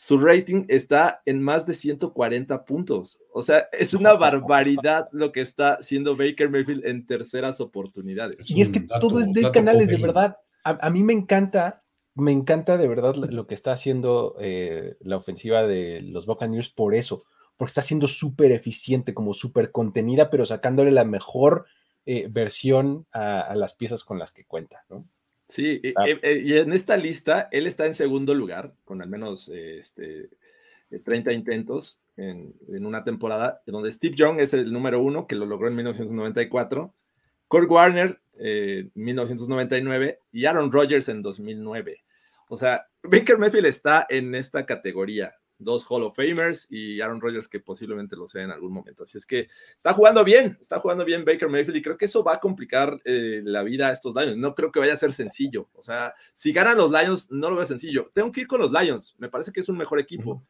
D: su rating está en más de 140 puntos. O sea, es una barbaridad lo que está haciendo Baker Mayfield en terceras oportunidades.
B: Y es que todo es de canales, de verdad. A, mí me encanta, me encanta de verdad lo que está haciendo eh, la ofensiva de los Buccaneers por eso, porque está siendo súper eficiente, como súper contenida, pero sacándole la mejor eh, versión a, a, las piezas con las que cuenta, ¿no?
D: Sí, ah. eh, eh, y en esta lista él está en segundo lugar, con al menos este, 30 intentos en, una temporada, donde Steve Young es el número uno, que lo logró en 1994, Kurt Warner en 1999 y Aaron Rodgers en 2009. O sea, Baker Mayfield está en esta categoría dos Hall of Famers y Aaron Rodgers que posiblemente lo sea en algún momento. Así es que está jugando bien, está jugando bien Baker Mayfield y creo que eso va a complicar eh, la vida a estos Lions. No creo que vaya a ser sencillo. O sea, si ganan los Lions, no lo veo sencillo. Tengo que ir con los Lions. Me parece que es un mejor equipo.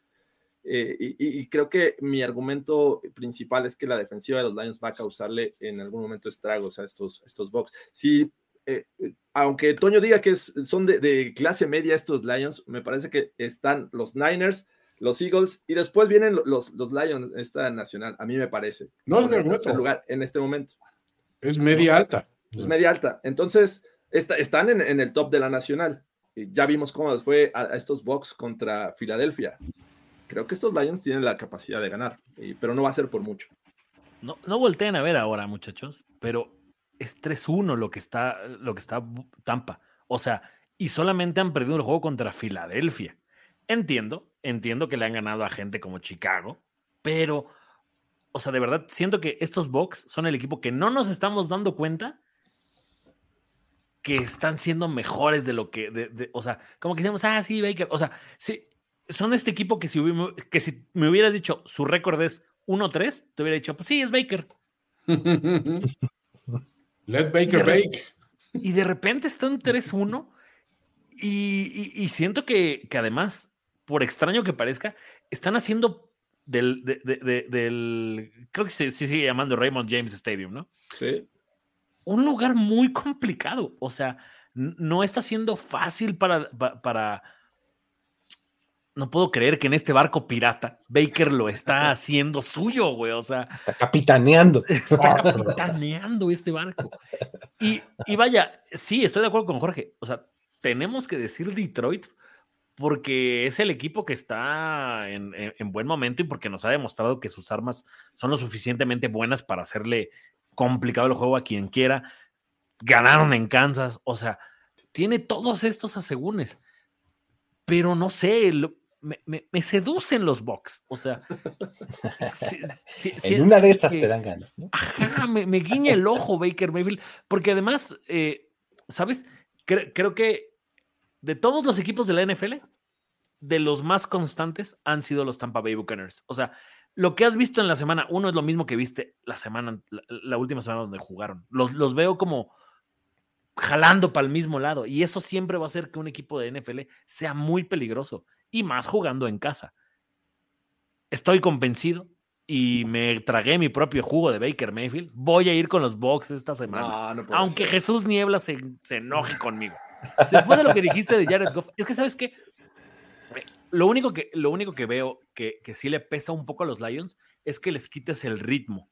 D: Eh, y, creo que mi argumento principal es que la defensiva de los Lions va a causarle en algún momento estragos a estos, estos Bucks. Si eh, aunque Toño diga que son de, de, clase media estos Lions, me parece que están los Niners, los Eagles y después vienen los, los Lions, esta nacional, a mí me parece.
E: No es mi
D: lugar en este momento.
E: Es media alta.
D: Es media alta. Entonces, están en, el top de la nacional. Y ya vimos cómo fue a, estos Bucks contra Filadelfia. Creo que estos Lions tienen la capacidad de ganar, pero no va a ser por mucho.
C: No, no volteen a ver ahora, muchachos, pero es 3-1 lo que está lo que está Tampa. O sea, y solamente han perdido el juego contra Filadelfia. Entiendo, entiendo que le han ganado a gente como Chicago, pero, o sea, de verdad, siento que estos Bucks son el equipo que no nos estamos dando cuenta que están siendo mejores de lo que, o sea, como que decimos, ah, sí, Baker, o sea, sí, son este equipo que si, que si me hubieras dicho su récord es 1-3, te hubiera dicho, pues sí, es Baker.
E: Let Baker bake.
C: Y de repente están 3-1 y, y, siento que, que además por extraño que parezca, están haciendo del, del creo que se, sigue llamando Raymond James Stadium, ¿no?
D: Sí.
C: Un lugar muy complicado, o sea, no está siendo fácil para, para, no puedo creer que en este barco pirata Baker lo está haciendo suyo, güey. O sea,
B: está capitaneando.
C: Está capitaneando este barco. Y, y, vaya, sí, estoy de acuerdo con Jorge. O sea, tenemos que decir Detroit porque es el equipo que está en, buen momento y porque nos ha demostrado que sus armas son lo suficientemente buenas para hacerle complicado el juego a quien quiera. Ganaron en Kansas, o sea, tiene todos estos asegúnes, pero no sé, me, seducen los Bucks, o sea,
B: en una de esas te dan ganas, ¿no?
C: Ajá, me, guiña el ojo Baker Mayfield, porque además, eh, ¿sabes? creo que de todos los equipos de la NFL, de los más constantes han sido los Tampa Bay Buccaneers. O sea, lo que has visto en la semana uno es lo mismo que viste la semana, la, última semana donde jugaron. Los, veo como jalando para el mismo lado y eso siempre va a hacer que un equipo de NFL sea muy peligroso y más jugando en casa. Estoy convencido y me tragué mi propio jugo de Baker Mayfield, voy a ir con los Bucks esta semana. aunque Jesús Niebla se, enoje conmigo. Después de lo que dijiste de Jared Goff, es que sabes qué, lo único que, lo único que veo que, que sí le pesa un poco a los Lions es que les quites el ritmo.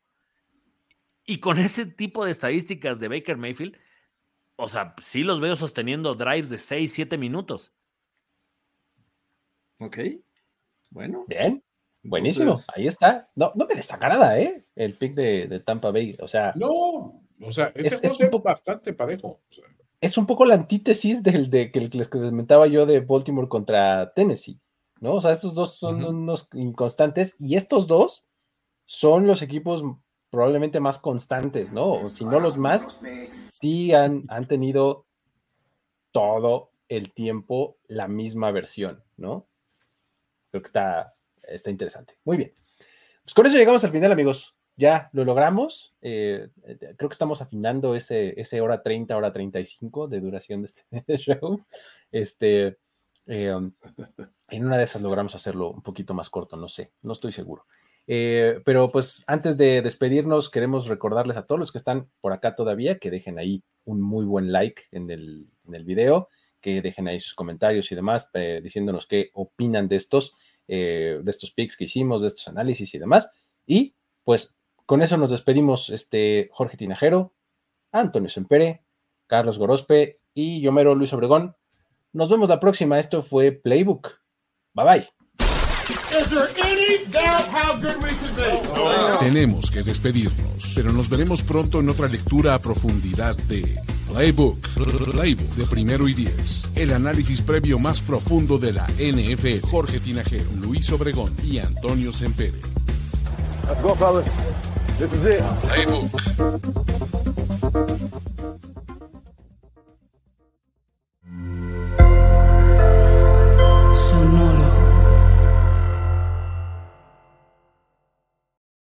C: Y con ese tipo de estadísticas de Baker Mayfield, o sea, sí los veo sosteniendo drives de 6, 7 minutos.
D: Ok. Bueno.
B: Bien. Buenísimo, ahí está. No, no me destaca nada, ¿eh? El pick de, Tampa Bay. O sea.
E: No, o sea, es, un poco, bastante parejo.
B: Es un poco la antítesis del de que les comentaba yo de Baltimore contra Tennessee. ¿No? O sea, estos dos son unos inconstantes. Y estos dos son los equipos probablemente más constantes, ¿no? O si no los más, sí han, han tenido todo el tiempo la misma versión, ¿no? Que está, interesante. Muy bien. Pues con eso llegamos al final, amigos. Ya lo logramos. Eh, eh, creo que estamos afinando ese, ese hora 30, hora 35 de duración de este show. Este, eh, um, en una de esas logramos hacerlo un poquito más corto, no sé, no estoy seguro. pero pues antes de despedirnos, queremos recordarles a todos los que están por acá todavía que dejen ahí un muy buen like en el video, que dejen ahí sus comentarios y demás, diciéndonos qué opinan de estos. Eh, de estos picks que hicimos, de estos análisis y demás. Y pues con eso nos despedimos, este Jorge Tinajero, Antonio Sempere, Carlos Gorospe y Yomero Luis Obregón. Nos vemos la próxima. Esto fue Playbook. Bye bye.
A: Tenemos que despedirnos, pero nos veremos pronto en otra lectura a profundidad de Playbook. Playbook de primero y diez. El análisis previo más profundo de la NF. Jorge Tinajero, Luis Obregón y Antonio Sempere. Let's go, fellas. This is it. Playbook.